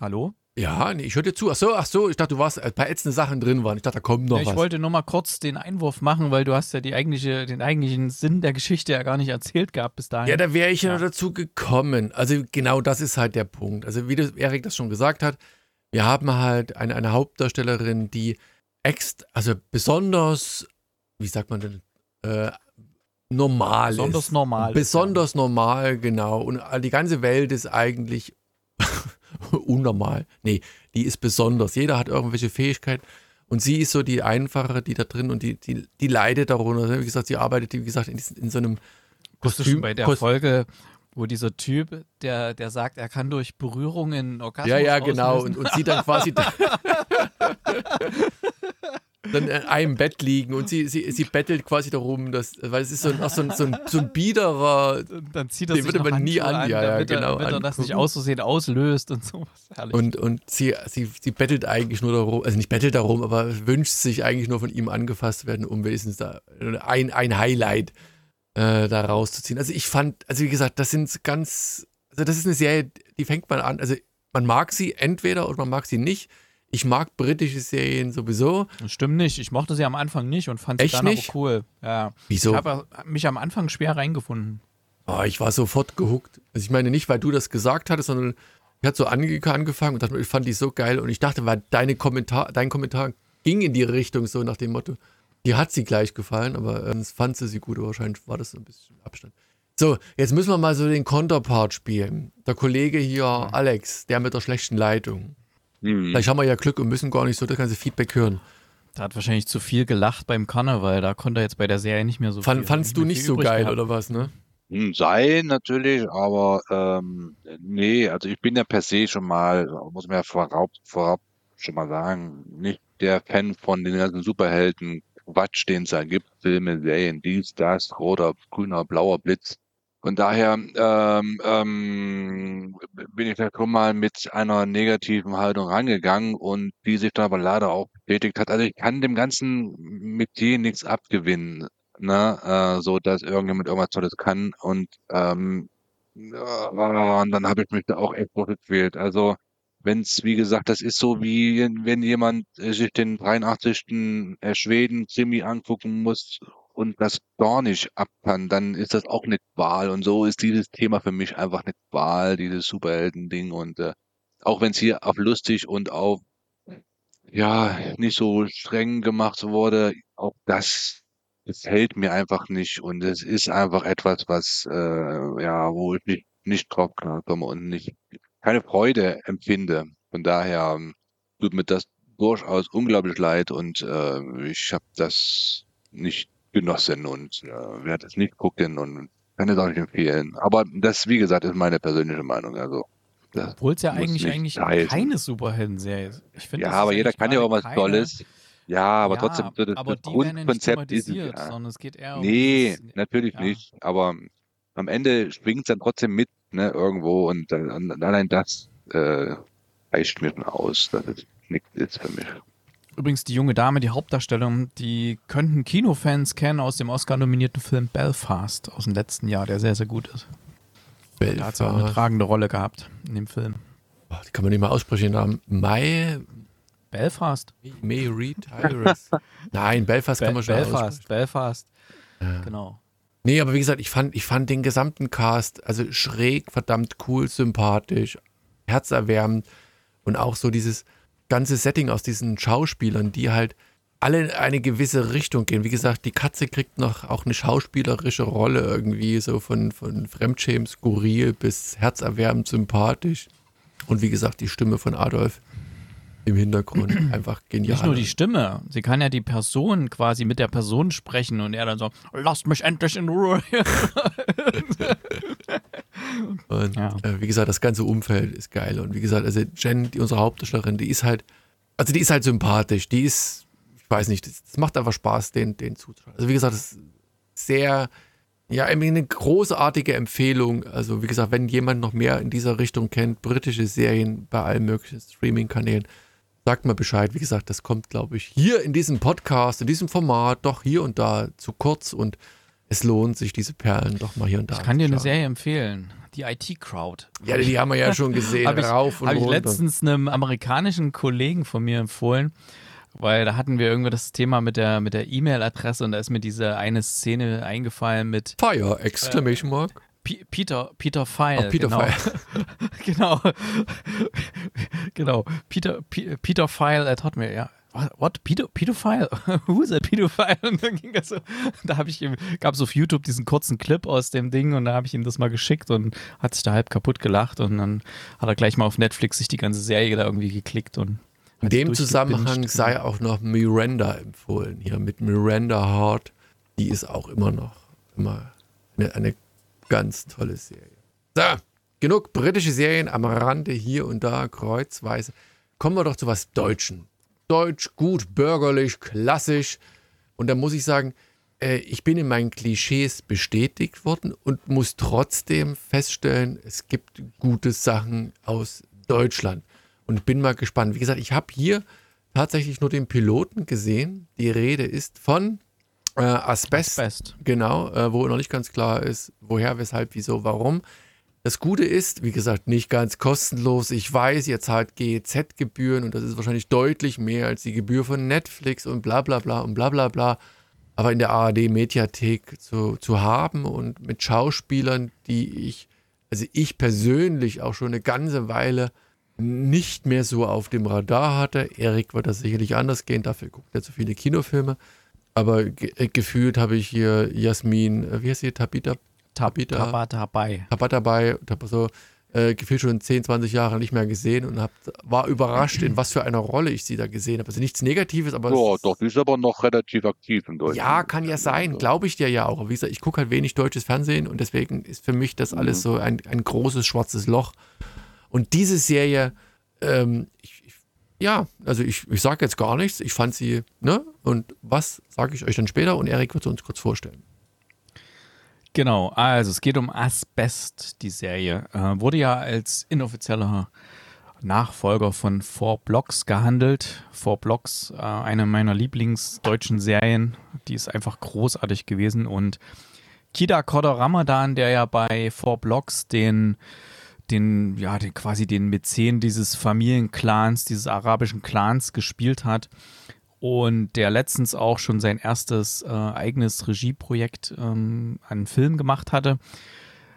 Hallo? Ja, nee, ich höre dir zu. Ach so, ach so, ich dachte, du warst ein paar ätzende Sachen drin waren. Ich dachte, da kommt noch Ja, ich was. wollte nur mal kurz den Einwurf machen, weil du hast ja eigentliche, den eigentlichen Sinn der Geschichte ja gar nicht erzählt gehabt bis dahin. Ja, da wäre ich ja Ja. noch dazu gekommen. Also genau das ist halt der Punkt. Also wie das Erik das schon gesagt hat, wir haben halt eine, eine Hauptdarstellerin, die ex, also besonders, wie sagt man denn, äh, normal Besonders ist. normal ist, Besonders normal, genau. Und die ganze Welt ist eigentlich unnormal. Nee, die ist besonders. Jeder hat irgendwelche Fähigkeiten. Und sie ist so die einfache, die da drin und die, die, die leidet darunter. Wie gesagt, sie arbeitet, wie gesagt, in, in so einem Kostüm. schon bei der Kost- Folge, wo dieser Typ, der, der sagt, er kann durch Berührungen Orgasmus Ja, ja, genau. Und, und sie dann quasi dann in einem Bett liegen und sie, sie, sie bettelt quasi darum, dass, weil es ist so, ein- auch so, ein, so, ein, so ein biederer. Dann zieht er Den sich würde man nie Handschuhe an, ja, ja, damit genau, er, damit er das nicht angucken. aus Versehen auslöst und sowas. Herrlich. Und, und sie, sie, sie bettelt eigentlich nur darum, also nicht bettelt darum, aber wünscht sich eigentlich nur von ihm angefasst werden, um wenigstens da ein, ein Highlight äh, da rauszuziehen. Also ich fand, also wie gesagt, das sind ganz, also das ist eine Serie, die fängt man an, also man mag sie entweder oder man mag sie nicht. Ich mag britische Serien sowieso. Das stimmt nicht. Ich mochte sie am Anfang nicht und fand sie Echt dann nicht? aber cool. Ja. Wieso? Ich habe mich am Anfang schwer reingefunden. Oh, ich war sofort gehuckt. Also ich meine nicht, weil du das gesagt hattest, sondern ich hatte so ange angefangen und dachte, ich fand die so geil und ich dachte, weil deine Kommentar, dein Kommentar ging in die Richtung so nach dem Motto, die hat sie gleich gefallen, aber ähm, fand sie sie gut, aber wahrscheinlich war das so ein bisschen Abstand. So, jetzt müssen wir mal so den Konterpart spielen. Der Kollege hier, Alex, der mit der schlechten Leitung. Hm. Vielleicht haben wir ja Glück und müssen gar nicht so das ganze Feedback hören. Da hat wahrscheinlich zu viel gelacht beim Karneval. Da konnte er jetzt bei der Serie nicht mehr so Fand, viel. fandst du nicht so geil gehabt. oder was, ne? Hm, Sei natürlich, aber ähm, nee, also ich bin ja per se schon mal, muss man ja vorab, vorab schon mal sagen, nicht der Fan von den ganzen Superhelden Quatsch, den es da gibt, Filme, Serien, dies, das, roter, grüner, blauer Blitz. Von daher ähm, ähm, bin ich da schon mal mit einer negativen Haltung rangegangen und die sich dann aber leider auch bestätigt hat. Also ich kann dem ganzen Metier nichts abgewinnen ne, äh, so dass irgendjemand irgendwas Tolles kann und ähm, und dann habe ich mich da auch echt gequält. Also wenn es, wie gesagt, das ist so wie wenn jemand äh, sich den 83. äh, Schweden Krimi angucken muss und das gar nicht ab dann ist das auch eine Qual. Und so ist dieses Thema für mich einfach eine Qual, dieses Superhelden-Ding. Und äh, auch wenn es hier auf lustig und auf ja nicht so streng gemacht wurde, auch das gefällt mir einfach nicht. Und es ist einfach etwas, was äh, ja, wo ich nicht, nicht drauf klarkomme und nicht keine Freude empfinde. Von daher ähm, tut mir das durchaus unglaublich leid und äh, ich habe das nicht genossen und äh, werde es nicht gucken und kann es auch nicht empfehlen. Aber das, wie gesagt, ist meine persönliche Meinung. Also obwohl es ja eigentlich, eigentlich keine Superhelden-Serie ist. Ich find, ja, aber jeder kann ja auch was keine... Tolles. Ja, aber ja, trotzdem, das, aber das Grundkonzept ist ja. sondern es geht eher Nee, um natürlich ja. nicht. Aber am Ende schwingt es dann trotzdem mit, ne, irgendwo und, und allein das äh, reicht mir aus, dass es nichts ist für mich. Übrigens, die junge Dame, die Hauptdarstellung, die könnten Kinofans kennen aus dem Oscar-nominierten Film Belfast aus dem letzten Jahr, der sehr, sehr gut ist. Belfast. Da hat sie auch eine tragende Rolle gehabt in dem Film. Oh, die kann man nicht mal aussprechen. Namen. Mai. Belfast. May Reed Tyrus. Nein, Belfast Be kann man schon Belfast, Belfast. Ja. Genau. Nee, aber wie gesagt, ich fand, ich fand den gesamten Cast, also schräg, verdammt cool, sympathisch, herzerwärmend und auch so dieses ganze Setting aus diesen Schauspielern, die halt alle in eine gewisse Richtung gehen. Wie gesagt, die Katze kriegt noch auch eine schauspielerische Rolle irgendwie, so von, von Fremdschämen, skurril bis herzerwärmend, sympathisch. Und wie gesagt, die Stimme von Adolf im Hintergrund einfach genial. Nicht nur die Stimme, sie kann ja die Person quasi mit der Person sprechen und er dann so, lasst mich endlich in Ruhe. und ja. äh, wie gesagt, das ganze Umfeld ist geil. Und wie gesagt, also Jen, die, unsere Hauptdarstellerin, die ist halt, also die ist halt sympathisch, die ist ich weiß nicht, es macht einfach Spaß, den, den zuzuschauen. Also wie gesagt, es ist sehr, ja, eine großartige Empfehlung. Also wie gesagt, wenn jemand noch mehr in dieser Richtung kennt, britische Serien bei allen möglichen Streaming-Kanälen, sagt mal Bescheid. Wie gesagt, das kommt, glaube ich, hier in diesem Podcast, in diesem Format doch hier und da zu kurz und es lohnt sich, diese Perlen doch mal hier und da Ich kann dir eine Serie empfehlen. Die IT-Crowd. Ja, die haben wir ja schon gesehen. Habe ich, hab ich letztens einem amerikanischen Kollegen von mir empfohlen weil da hatten wir irgendwie das Thema mit der mit der E-Mail-Adresse und da ist mir diese eine Szene eingefallen mit Fire Exclamation Mark. P Peter Peter File. Oh, Peter genau. File. genau. genau. Peter P Peter File at Hotmail, ja. What? Pedo Pedophile? Who's a Pedophile? Und dann ging das so, da habe ich ihm, gab es auf YouTube diesen kurzen Clip aus dem Ding und da habe ich ihm das mal geschickt und hat sich da halb kaputt gelacht und dann hat er gleich mal auf Netflix sich die ganze Serie da irgendwie geklickt und in dem Zusammenhang sei auch noch Miranda empfohlen. Hier mit Miranda Hart. Die ist auch immer noch immer eine, eine ganz tolle Serie. So, genug britische Serien am Rande hier und da, kreuzweise. Kommen wir doch zu was Deutschen. Deutsch, gut, bürgerlich, klassisch. Und da muss ich sagen, äh, ich bin in meinen Klischees bestätigt worden und muss trotzdem feststellen, es gibt gute Sachen aus Deutschland und bin mal gespannt. Wie gesagt, ich habe hier tatsächlich nur den Piloten gesehen. Die Rede ist von äh, Asbest, Asbest. Genau, äh, wo noch nicht ganz klar ist, woher, weshalb, wieso, warum. Das Gute ist, wie gesagt, nicht ganz kostenlos. Ich weiß, ihr zahlt GEZ-Gebühren und das ist wahrscheinlich deutlich mehr als die Gebühr von Netflix und bla bla bla und bla bla bla. Aber in der ARD-Mediathek zu, zu haben und mit Schauspielern, die ich, also ich persönlich auch schon eine ganze Weile nicht mehr so auf dem Radar hatte. Erik wird das sicherlich anders gehen, dafür guckt er zu viele Kinofilme. Aber ge äh, gefühlt habe ich hier Jasmin, äh, wie heißt sie, Tabita? Tabita. Tabatabai. Tabatabai, so äh, gefühlt schon 10, 20 Jahre nicht mehr gesehen und hab, war überrascht, in was für einer Rolle ich sie da gesehen habe. Also nichts Negatives, aber. Ja, doch, die ist aber noch relativ aktiv in Deutschland. Ja, kann ja sein, glaube ich dir ja auch. Aber wie gesagt, ich gucke halt wenig deutsches Fernsehen und deswegen ist für mich das alles mhm. so ein, ein großes schwarzes Loch. Und diese Serie, ähm, ich, ja, also ich, ich sage jetzt gar nichts. Ich fand sie, ne? Und was sage ich euch dann später? Und Erik wird uns kurz vorstellen. Genau, also es geht um Asbest, die Serie. Äh, wurde ja als inoffizieller Nachfolger von Four Blocks gehandelt. Four Blocks, äh, eine meiner Lieblingsdeutschen Serien, die ist einfach großartig gewesen. Und Kida Kodder Ramadan, der ja bei Four Blocks den den, ja, den, quasi den Mäzen dieses Familienclans, dieses arabischen Clans gespielt hat. und der letztens auch schon sein erstes äh, eigenes Regieprojekt ähm, einen Film gemacht hatte,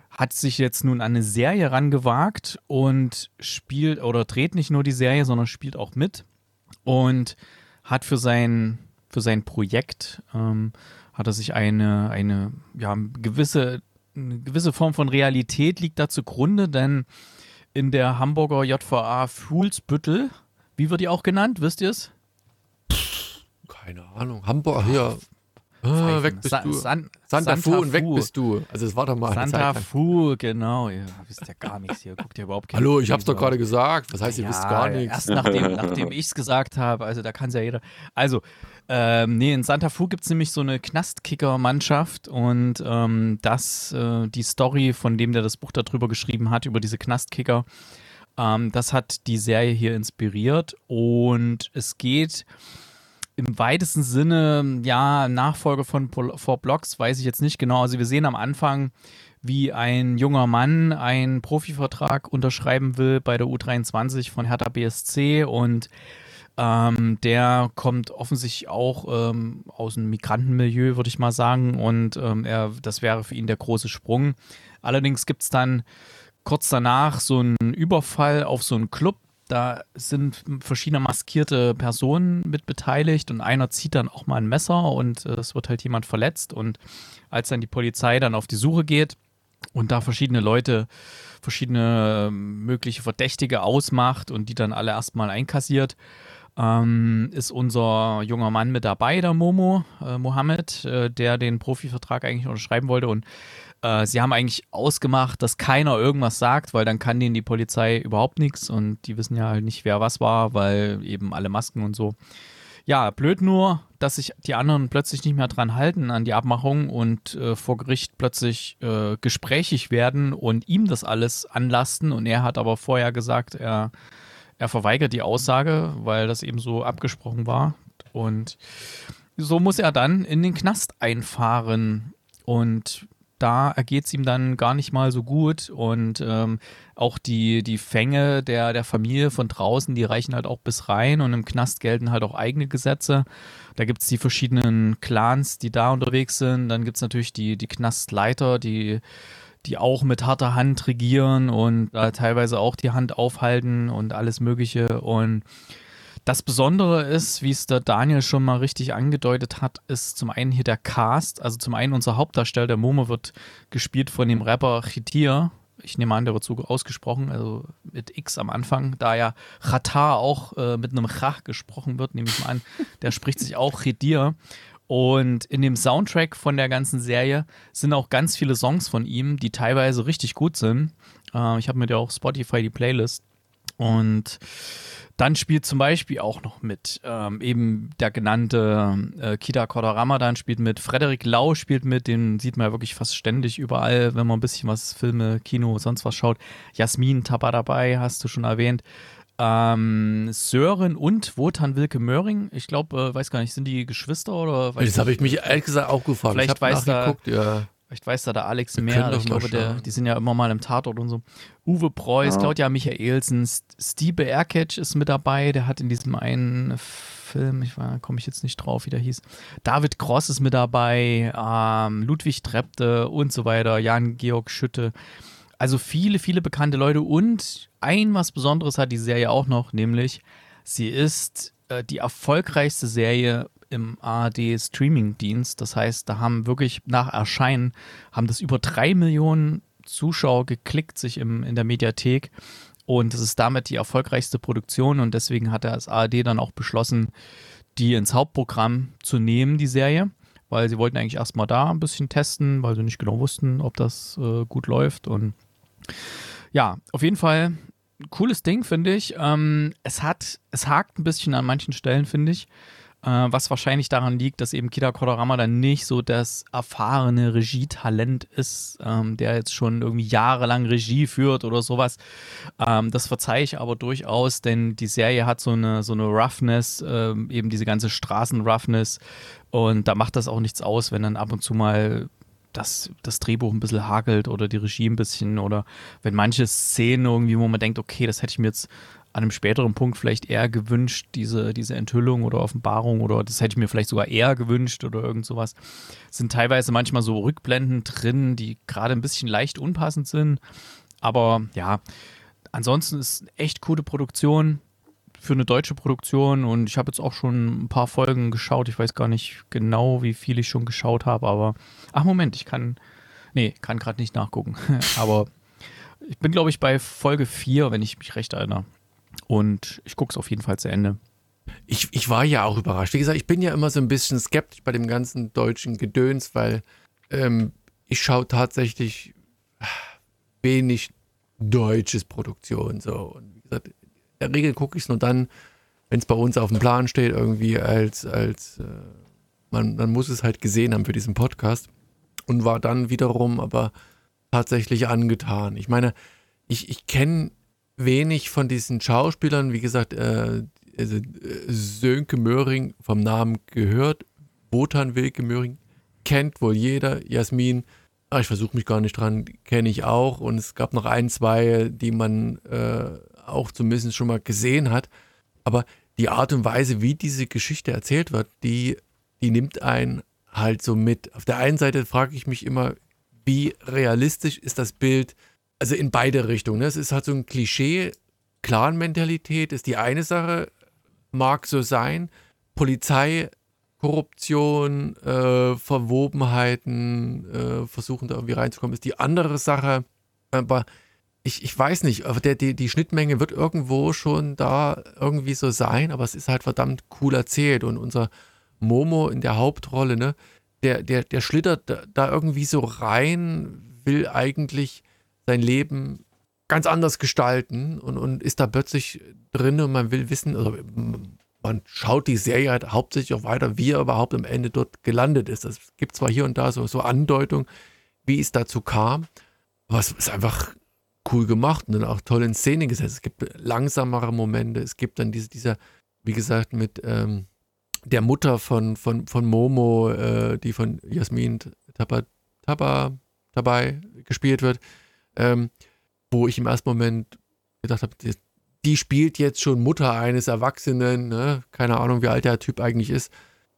hat sich jetzt nun an eine Serie rangewagt und spielt oder dreht nicht nur die Serie, sondern spielt auch mit und hat für sein, für sein Projekt ähm, hat er sich eine, eine ja, gewisse, eine gewisse Form von Realität liegt da zugrunde, denn in der Hamburger JVA Fuhlsbüttel, wie wird die auch genannt, wisst ihr es? Keine Ahnung. Hamburg, hier. Ah, weg bist Sa du. San Santa, Fu und weg bist du. Also es war doch mal Santa. Fu, genau. Ihr wisst ja gar nichts hier. Guckt ja überhaupt keine Hallo, ich hab's doch gerade gesagt. Was heißt, ihr wisst gar nichts? Erst nachdem, nachdem ich es gesagt habe, also da kann es ja jeder. Also, ähm, nee, in Santa Fu gibt es nämlich so eine Knastkicker-Mannschaft und ähm, das, äh, die Story von dem, der das Buch darüber geschrieben hat, über diese Knastkicker, ähm, das hat die Serie hier inspiriert und es geht im weitesten Sinne, ja, Nachfolge von Four Blocks, weiß ich jetzt nicht genau. Also wir sehen am Anfang, wie ein junger Mann einen Profivertrag unterschreiben will bei der U23 von Hertha BSC und ähm, der kommt offensichtlich auch ähm, aus einem Migrantenmilieu, würde ich mal sagen. Und ähm, er, das wäre für ihn der große Sprung. Allerdings gibt es dann kurz danach so einen Überfall auf so einen Club. Da sind verschiedene maskierte Personen mit beteiligt und einer zieht dann auch mal ein Messer und äh, es wird halt jemand verletzt. Und als dann die Polizei dann auf die Suche geht und da verschiedene Leute, verschiedene ähm, mögliche Verdächtige ausmacht und die dann alle erstmal einkassiert, ähm, ist unser junger Mann mit dabei, der Momo, äh, Mohammed, äh, der den Profivertrag eigentlich unterschreiben wollte. Und äh, sie haben eigentlich ausgemacht, dass keiner irgendwas sagt, weil dann kann denen die Polizei überhaupt nichts und die wissen ja halt nicht, wer was war, weil eben alle Masken und so. Ja, blöd nur, dass sich die anderen plötzlich nicht mehr dran halten an die Abmachung und äh, vor Gericht plötzlich äh, gesprächig werden und ihm das alles anlasten. Und er hat aber vorher gesagt, er, er verweigert die Aussage, weil das eben so abgesprochen war. Und so muss er dann in den Knast einfahren. Und da ergeht es ihm dann gar nicht mal so gut. Und ähm, auch die, die Fänge der, der Familie von draußen, die reichen halt auch bis rein. Und im Knast gelten halt auch eigene Gesetze. Da gibt es die verschiedenen Clans, die da unterwegs sind. Dann gibt es natürlich die, die Knastleiter, die, die auch mit harter Hand regieren und da teilweise auch die Hand aufhalten und alles Mögliche. Und das Besondere ist, wie es der Daniel schon mal richtig angedeutet hat, ist zum einen hier der Cast. Also zum einen unser Hauptdarsteller, der Momo, wird gespielt von dem Rapper Chitir. Ich nehme an, der wird so ausgesprochen, also mit X am Anfang, da ja Khatar auch äh, mit einem Chach gesprochen wird, nehme ich mal an. Der spricht sich auch Chitir. Und in dem Soundtrack von der ganzen Serie sind auch ganz viele Songs von ihm, die teilweise richtig gut sind. Äh, ich habe mir ja auch Spotify die Playlist. Und dann spielt zum Beispiel auch noch mit ähm, eben der genannte äh, Kida Kodoramadan spielt mit, Frederik Lau spielt mit, den sieht man ja wirklich fast ständig überall, wenn man ein bisschen was Filme, Kino, sonst was schaut. Jasmin Taba dabei, hast du schon erwähnt. Ähm, Sören und Wotan Wilke Möhring, ich glaube, äh, weiß gar nicht, sind die Geschwister oder? weiß Das habe ich mich ehrlich gesagt auch gefragt. Vielleicht ich habe weiß da- nachgeguckt, ja. Vielleicht weiß da der Alex Wir mehr. Ich glaube, der, die sind ja immer mal im Tatort und so. Uwe Preuß, Ja. Claudia Michaelsen, St- Stiebe Erketsch ist mit dabei. Der hat in diesem einen Film, ich komme ich jetzt nicht drauf, wie der hieß. David Cross ist mit dabei, ähm, Ludwig Trepte und so weiter, Jan-Georg Schütte. Also viele, viele bekannte Leute und ein was Besonderes hat die Serie auch noch, nämlich sie ist äh, die erfolgreichste Serie im ARD Streaming-Dienst. Das heißt, da haben wirklich nach Erscheinen haben das über drei Millionen Zuschauer geklickt sich im, in der Mediathek und es ist damit die erfolgreichste Produktion und deswegen hat das ARD dann auch beschlossen, die ins Hauptprogramm zu nehmen, die Serie, weil sie wollten eigentlich erstmal da ein bisschen testen, weil sie nicht genau wussten, ob das äh, gut läuft und ja, auf jeden Fall cooles Ding, finde ich. Ähm, es hat, es hakt ein bisschen an manchen Stellen, finde ich. Äh, was wahrscheinlich daran liegt, dass eben Kida Kodorama dann nicht so das erfahrene Regietalent ist, ähm, der jetzt schon irgendwie jahrelang Regie führt oder sowas. Ähm, das verzeihe ich aber durchaus, denn die Serie hat so eine, so eine Roughness, ähm, eben diese ganze Straßen-Roughness. Und da macht das auch nichts aus, wenn dann ab und zu mal das, das Drehbuch ein bisschen hakelt oder die Regie ein bisschen oder wenn manche Szenen irgendwie, wo man denkt, okay, das hätte ich mir jetzt an einem späteren Punkt vielleicht eher gewünscht, diese, diese Enthüllung oder Offenbarung oder das hätte ich mir vielleicht sogar eher gewünscht oder irgend sowas. Es sind teilweise manchmal so Rückblenden drin, die gerade ein bisschen leicht unpassend sind. Aber ja, ansonsten ist echt coole Produktion für eine deutsche Produktion und ich habe jetzt auch schon ein paar Folgen geschaut. Ich weiß gar nicht genau, wie viel ich schon geschaut habe, aber ach Moment, ich kann nee, kann gerade nicht nachgucken, aber ich bin glaube ich bei Folge 4, wenn ich mich recht erinnere. Und ich gucke es auf jeden Fall zu Ende. Ich, ich war ja auch überrascht. Wie gesagt, ich bin ja immer so ein bisschen skeptisch bei dem ganzen deutschen Gedöns, weil ähm, ich schaue tatsächlich wenig deutsches Produktion. So. Und wie gesagt, in der Regel gucke ich es nur dann, wenn es bei uns auf dem Plan steht, irgendwie als, als äh, man, man muss es halt gesehen haben für diesen Podcast. Und war dann wiederum aber tatsächlich angetan. Ich meine, ich, ich kenne wenig von diesen Schauspielern, wie gesagt, äh, also, äh, Sönke Möhring vom Namen gehört, Wotan Wilke Möhring kennt wohl jeder, Jasmin, ach, ich versuche mich gar nicht dran, kenne ich auch und es gab noch ein, zwei, die man äh, auch zumindest schon mal gesehen hat, aber die Art und Weise, wie diese Geschichte erzählt wird, die, die nimmt einen halt so mit. Auf der einen Seite frage ich mich immer, wie realistisch ist das Bild also in beide Richtungen. Ne? Es ist halt so ein Klischee. Clan-Mentalität ist die eine Sache, mag so sein. Polizei, Korruption, äh, Verwobenheiten, äh, versuchen da irgendwie reinzukommen, ist die andere Sache. Aber ich, ich weiß nicht, aber der, die, die Schnittmenge wird irgendwo schon da irgendwie so sein, aber es ist halt verdammt cool erzählt. Und unser Momo in der Hauptrolle, ne, der, der, der schlittert da irgendwie so rein, will eigentlich sein Leben ganz anders gestalten und, und ist da plötzlich drin und man will wissen, also man schaut die Serie halt hauptsächlich auch weiter, wie er überhaupt am Ende dort gelandet ist. Es gibt zwar hier und da so, so Andeutungen, wie es dazu kam, aber es ist einfach cool gemacht und dann auch toll in Szene gesetzt. Es gibt langsamere Momente, es gibt dann diese, dieser, wie gesagt, mit ähm, der Mutter von, von, von Momo, äh, die von Jasmin Taba, Taba, dabei gespielt wird, ähm, wo ich im ersten Moment gedacht habe, die, die, spielt jetzt schon Mutter eines Erwachsenen, ne? keine Ahnung, wie alt der Typ eigentlich ist.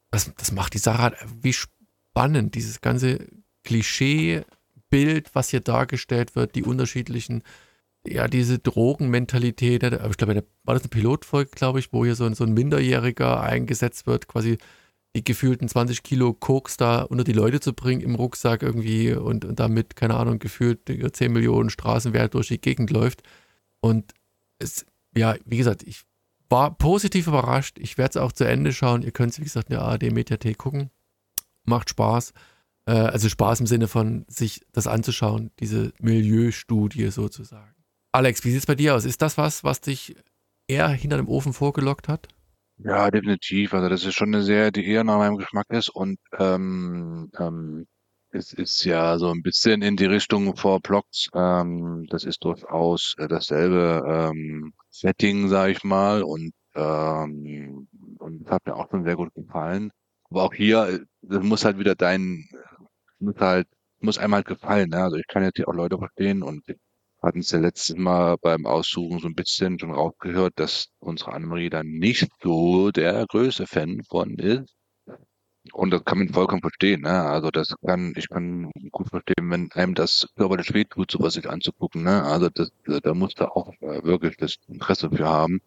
Das, das macht die Sache halt wie spannend, dieses ganze Klischeebild, was hier dargestellt wird, die unterschiedlichen, ja, diese Drogenmentalität. Ich glaube, war das eine Pilotfolge, glaube ich, wo hier so, so ein Minderjähriger eingesetzt wird, quasi die gefühlten 20 Kilo Koks da unter die Leute zu bringen im Rucksack irgendwie und, und damit, keine Ahnung, gefühlt 10 Millionen Straßenwert durch die Gegend läuft. Und es, ja, wie gesagt, ich war positiv überrascht. Ich werde es auch zu Ende schauen. Ihr könnt es, wie gesagt, in der ARD-Mediathek gucken. Macht Spaß. Äh, also Spaß im Sinne von, sich das anzuschauen, diese Milieustudie sozusagen. Alex, wie sieht es bei dir aus? Ist das was, was dich eher hinter dem Ofen vorgelockt hat? Ja, definitiv. Also das ist schon eine Serie, die eher nach meinem Geschmack ist und ähm, ähm, es ist ja so ein bisschen in die Richtung vor Blocks. Ähm, das ist durchaus äh, dasselbe ähm, Setting, sage ich mal, und ähm, und hat mir auch schon sehr gut gefallen. Aber auch hier, äh, das muss halt wieder dein, muss halt, muss einem halt gefallen. Ne? Also ich kann jetzt hier auch Leute verstehen und hatten es ja letztes Mal beim Aussuchen so ein bisschen schon rausgehört, dass unsere Annemarie dann nicht so der größte Fan von ist. Und das kann man vollkommen verstehen. Ne? Also das kann, ich kann gut verstehen, wenn einem das körperlich wehtut, sowas sich anzugucken. Ne? Also das, da muss da auch äh, wirklich das Interesse für haben.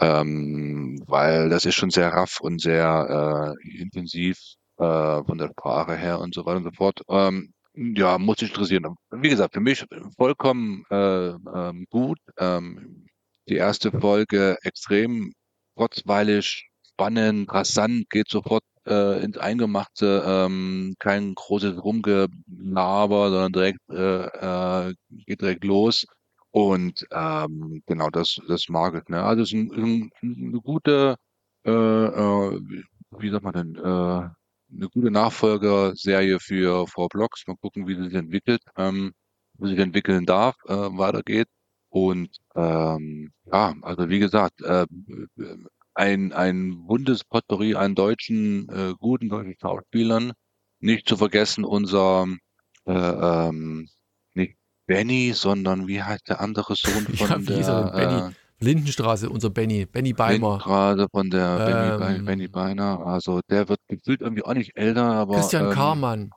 Ähm, weil das ist schon sehr raff und sehr äh, intensiv äh, von der Sprache her und so weiter und so fort. Ähm, ja, muss dich interessieren. Wie gesagt, für mich vollkommen äh, ähm, gut. Ähm, die erste Folge extrem kurzweilig, spannend, rasant, geht sofort äh, ins Eingemachte, ähm, kein großes Rumgelaber, sondern direkt äh, äh, geht direkt los. Und ähm, genau das, das mag ich. Ne? Also es ist ein, ein, eine gute, äh, äh, wie sagt man denn, äh, eine gute Nachfolgerserie für Four Blocks. Mal gucken, wie sie sich entwickelt, ähm, wie sich entwickeln darf, äh, weitergeht. Und ähm, ja, also wie gesagt, äh, ein, ein buntes Potpourri an deutschen, äh, guten deutschen Schauspielern. Nicht zu vergessen unser äh, ähm, nicht Benny, sondern wie heißt der andere Sohn von ja, der Benny, Lindenstraße, unser Benny, Benny Beimer. Lindenstraße von der Benny, Ähm, Benny Beiner. Also der wird gefühlt irgendwie auch nicht älter, aber Christian ähm, Karmann,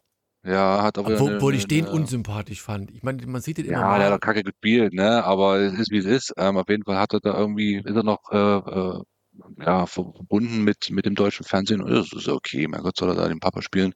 ja, hat aber obwohl, eine, ich den eine, unsympathisch fand. Ich meine, man sieht den immer Ja, der hat doch kacke gespielt, ne? Aber es ist wie es ist. Ähm, auf jeden Fall hat er da irgendwie, ist er noch äh, äh, ja, verbunden mit, mit dem deutschen Fernsehen. Und das ist okay, mein Gott, soll er da den Papa spielen.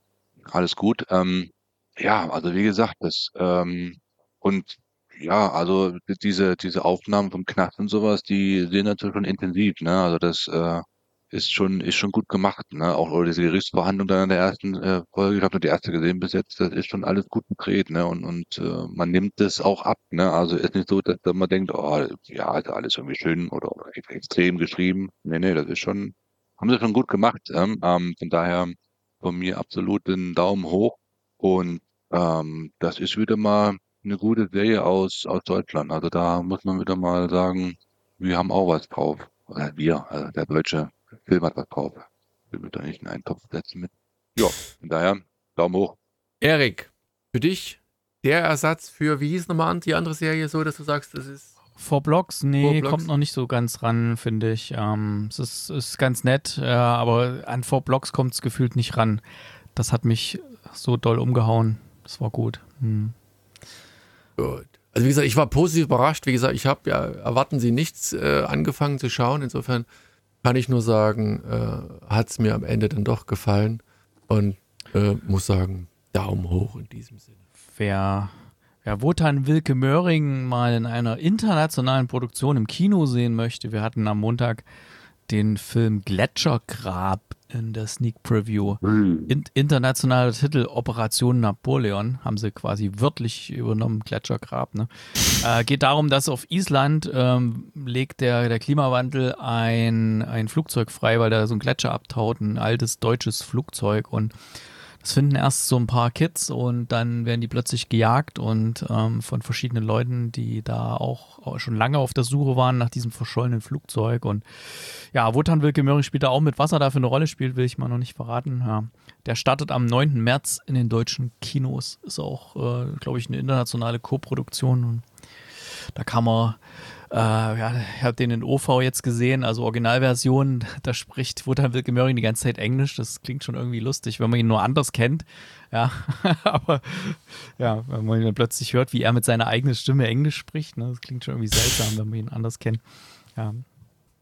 Alles gut. Ähm, ja, also wie gesagt, das ähm, und ja, also diese, diese Aufnahmen vom Knast und sowas, die sind natürlich schon intensiv, ne? Also das äh, ist schon, ist schon gut gemacht, ne? Auch oder diese Gerichtsverhandlung dann in der ersten äh, Folge, ich habe nur die erste gesehen bis jetzt, das ist schon alles gut gedreht, ne? Und, und äh, man nimmt das auch ab, ne? Also ist nicht so, dass man denkt, oh, ja, ist alles irgendwie schön oder ex- extrem geschrieben. Nee, nee, das ist schon, haben sie schon gut gemacht. Ähm, ähm, von daher von mir absolut den Daumen hoch. Und ähm, das ist wieder mal eine gute Serie aus, aus Deutschland. Also da muss man wieder mal sagen, wir haben auch was drauf. Oder wir, also der deutsche Film hat was drauf. Ich will mich da nicht in einen Topf setzen mit. Ja, von daher, Daumen hoch. Erik, für dich der Ersatz für, wie hieß nochmal an- die andere Serie so, dass du sagst, das ist. Vor Blocks, nee, Blocks? kommt noch nicht so ganz ran, finde ich. Ähm, es ist, ist ganz nett, äh, aber an Vor Blocks kommt es gefühlt nicht ran. Das hat mich so doll umgehauen. Das war gut. Hm. Gut. Also wie gesagt, ich war positiv überrascht. Wie gesagt, ich habe ja erwarten Sie nichts äh, angefangen zu schauen. Insofern kann ich nur sagen, äh, hat es mir am Ende dann doch gefallen und äh, muss sagen, Daumen hoch in diesem Sinne. Wer, wer Wotan Wilke Möhring mal in einer internationalen Produktion im Kino sehen möchte, wir hatten am Montag den Film Gletschergrab in der Sneak Preview. In, internationaler Titel Operation Napoleon, haben sie quasi wörtlich übernommen, Gletschergrab. Ne? Äh, geht darum, dass auf Island ähm, legt der, der Klimawandel ein, ein Flugzeug frei, weil da so ein Gletscher abtaut, ein altes deutsches Flugzeug und das finden erst so ein paar Kids und dann werden die plötzlich gejagt und ähm, von verschiedenen Leuten, die da auch, auch schon lange auf der Suche waren nach diesem verschollenen Flugzeug. Und ja, Wotan Wilke Möhring spielt da auch mit. Was er da für eine Rolle spielt, will ich mal noch nicht verraten. Ja. Der startet am 9. März in den deutschen Kinos. Ist auch, äh, glaube ich, eine internationale Co-Produktion. Und da kann man, äh, ja, ich habe den in OV jetzt gesehen, also Originalversion, da spricht Wotan Wilke Möhring die ganze Zeit Englisch. Das klingt schon irgendwie lustig, wenn man ihn nur anders kennt. Ja, aber ja, wenn man ihn dann plötzlich hört, wie er mit seiner eigenen Stimme Englisch spricht, ne, das klingt schon irgendwie seltsam, wenn man ihn anders kennt. Ja,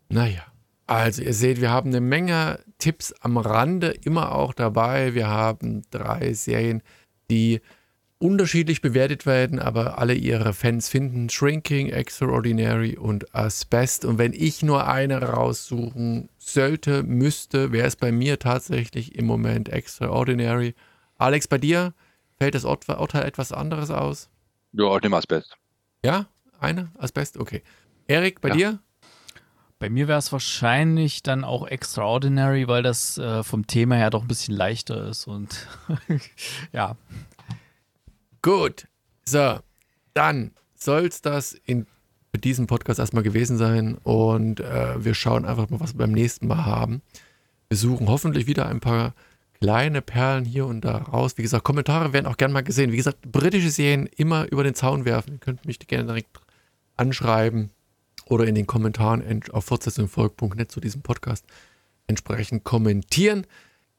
Naja, also ihr seht, wir haben eine Menge Tipps am Rande immer auch dabei. Wir haben drei Serien, die unterschiedlich bewertet werden, aber alle ihre Fans finden Shrinking, Extraordinary und Asbest. Und wenn ich nur eine raussuchen sollte, müsste, wäre es bei mir tatsächlich im Moment Extraordinary. Alex, bei dir fällt das Urt- Urteil etwas anderes aus? Ja, ich nehme Asbest. Ja? Eine? Asbest? Okay. Erik, bei Ja. dir? Bei mir wäre es wahrscheinlich dann auch Extraordinary, weil das äh, vom Thema her doch ein bisschen leichter ist und ja, Gut. So, dann soll es das in für diesen Podcast erstmal gewesen sein und äh, wir schauen einfach mal, was wir beim nächsten Mal haben. Wir suchen hoffentlich wieder ein paar kleine Perlen hier und da raus. Wie gesagt, Kommentare werden auch gern mal gesehen. Wie gesagt, britische Serien immer über den Zaun werfen. Ihr könnt mich gerne direkt anschreiben oder in den Kommentaren ent- auf fortsetzungvolk.net zu diesem Podcast entsprechend kommentieren.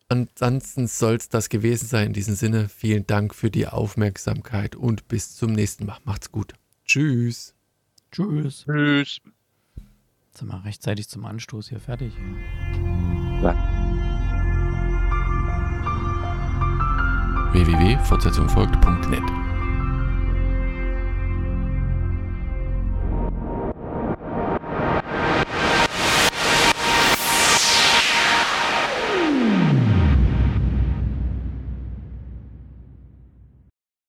Ansonsten soll es das gewesen sein. In diesem Sinne, vielen Dank für die Aufmerksamkeit und bis zum nächsten Mal. Macht's gut. Tschüss. tschüss. Tschüss. Sind wir rechtzeitig zum Anstoß hier fertig. www.fortsetzungfolgt.net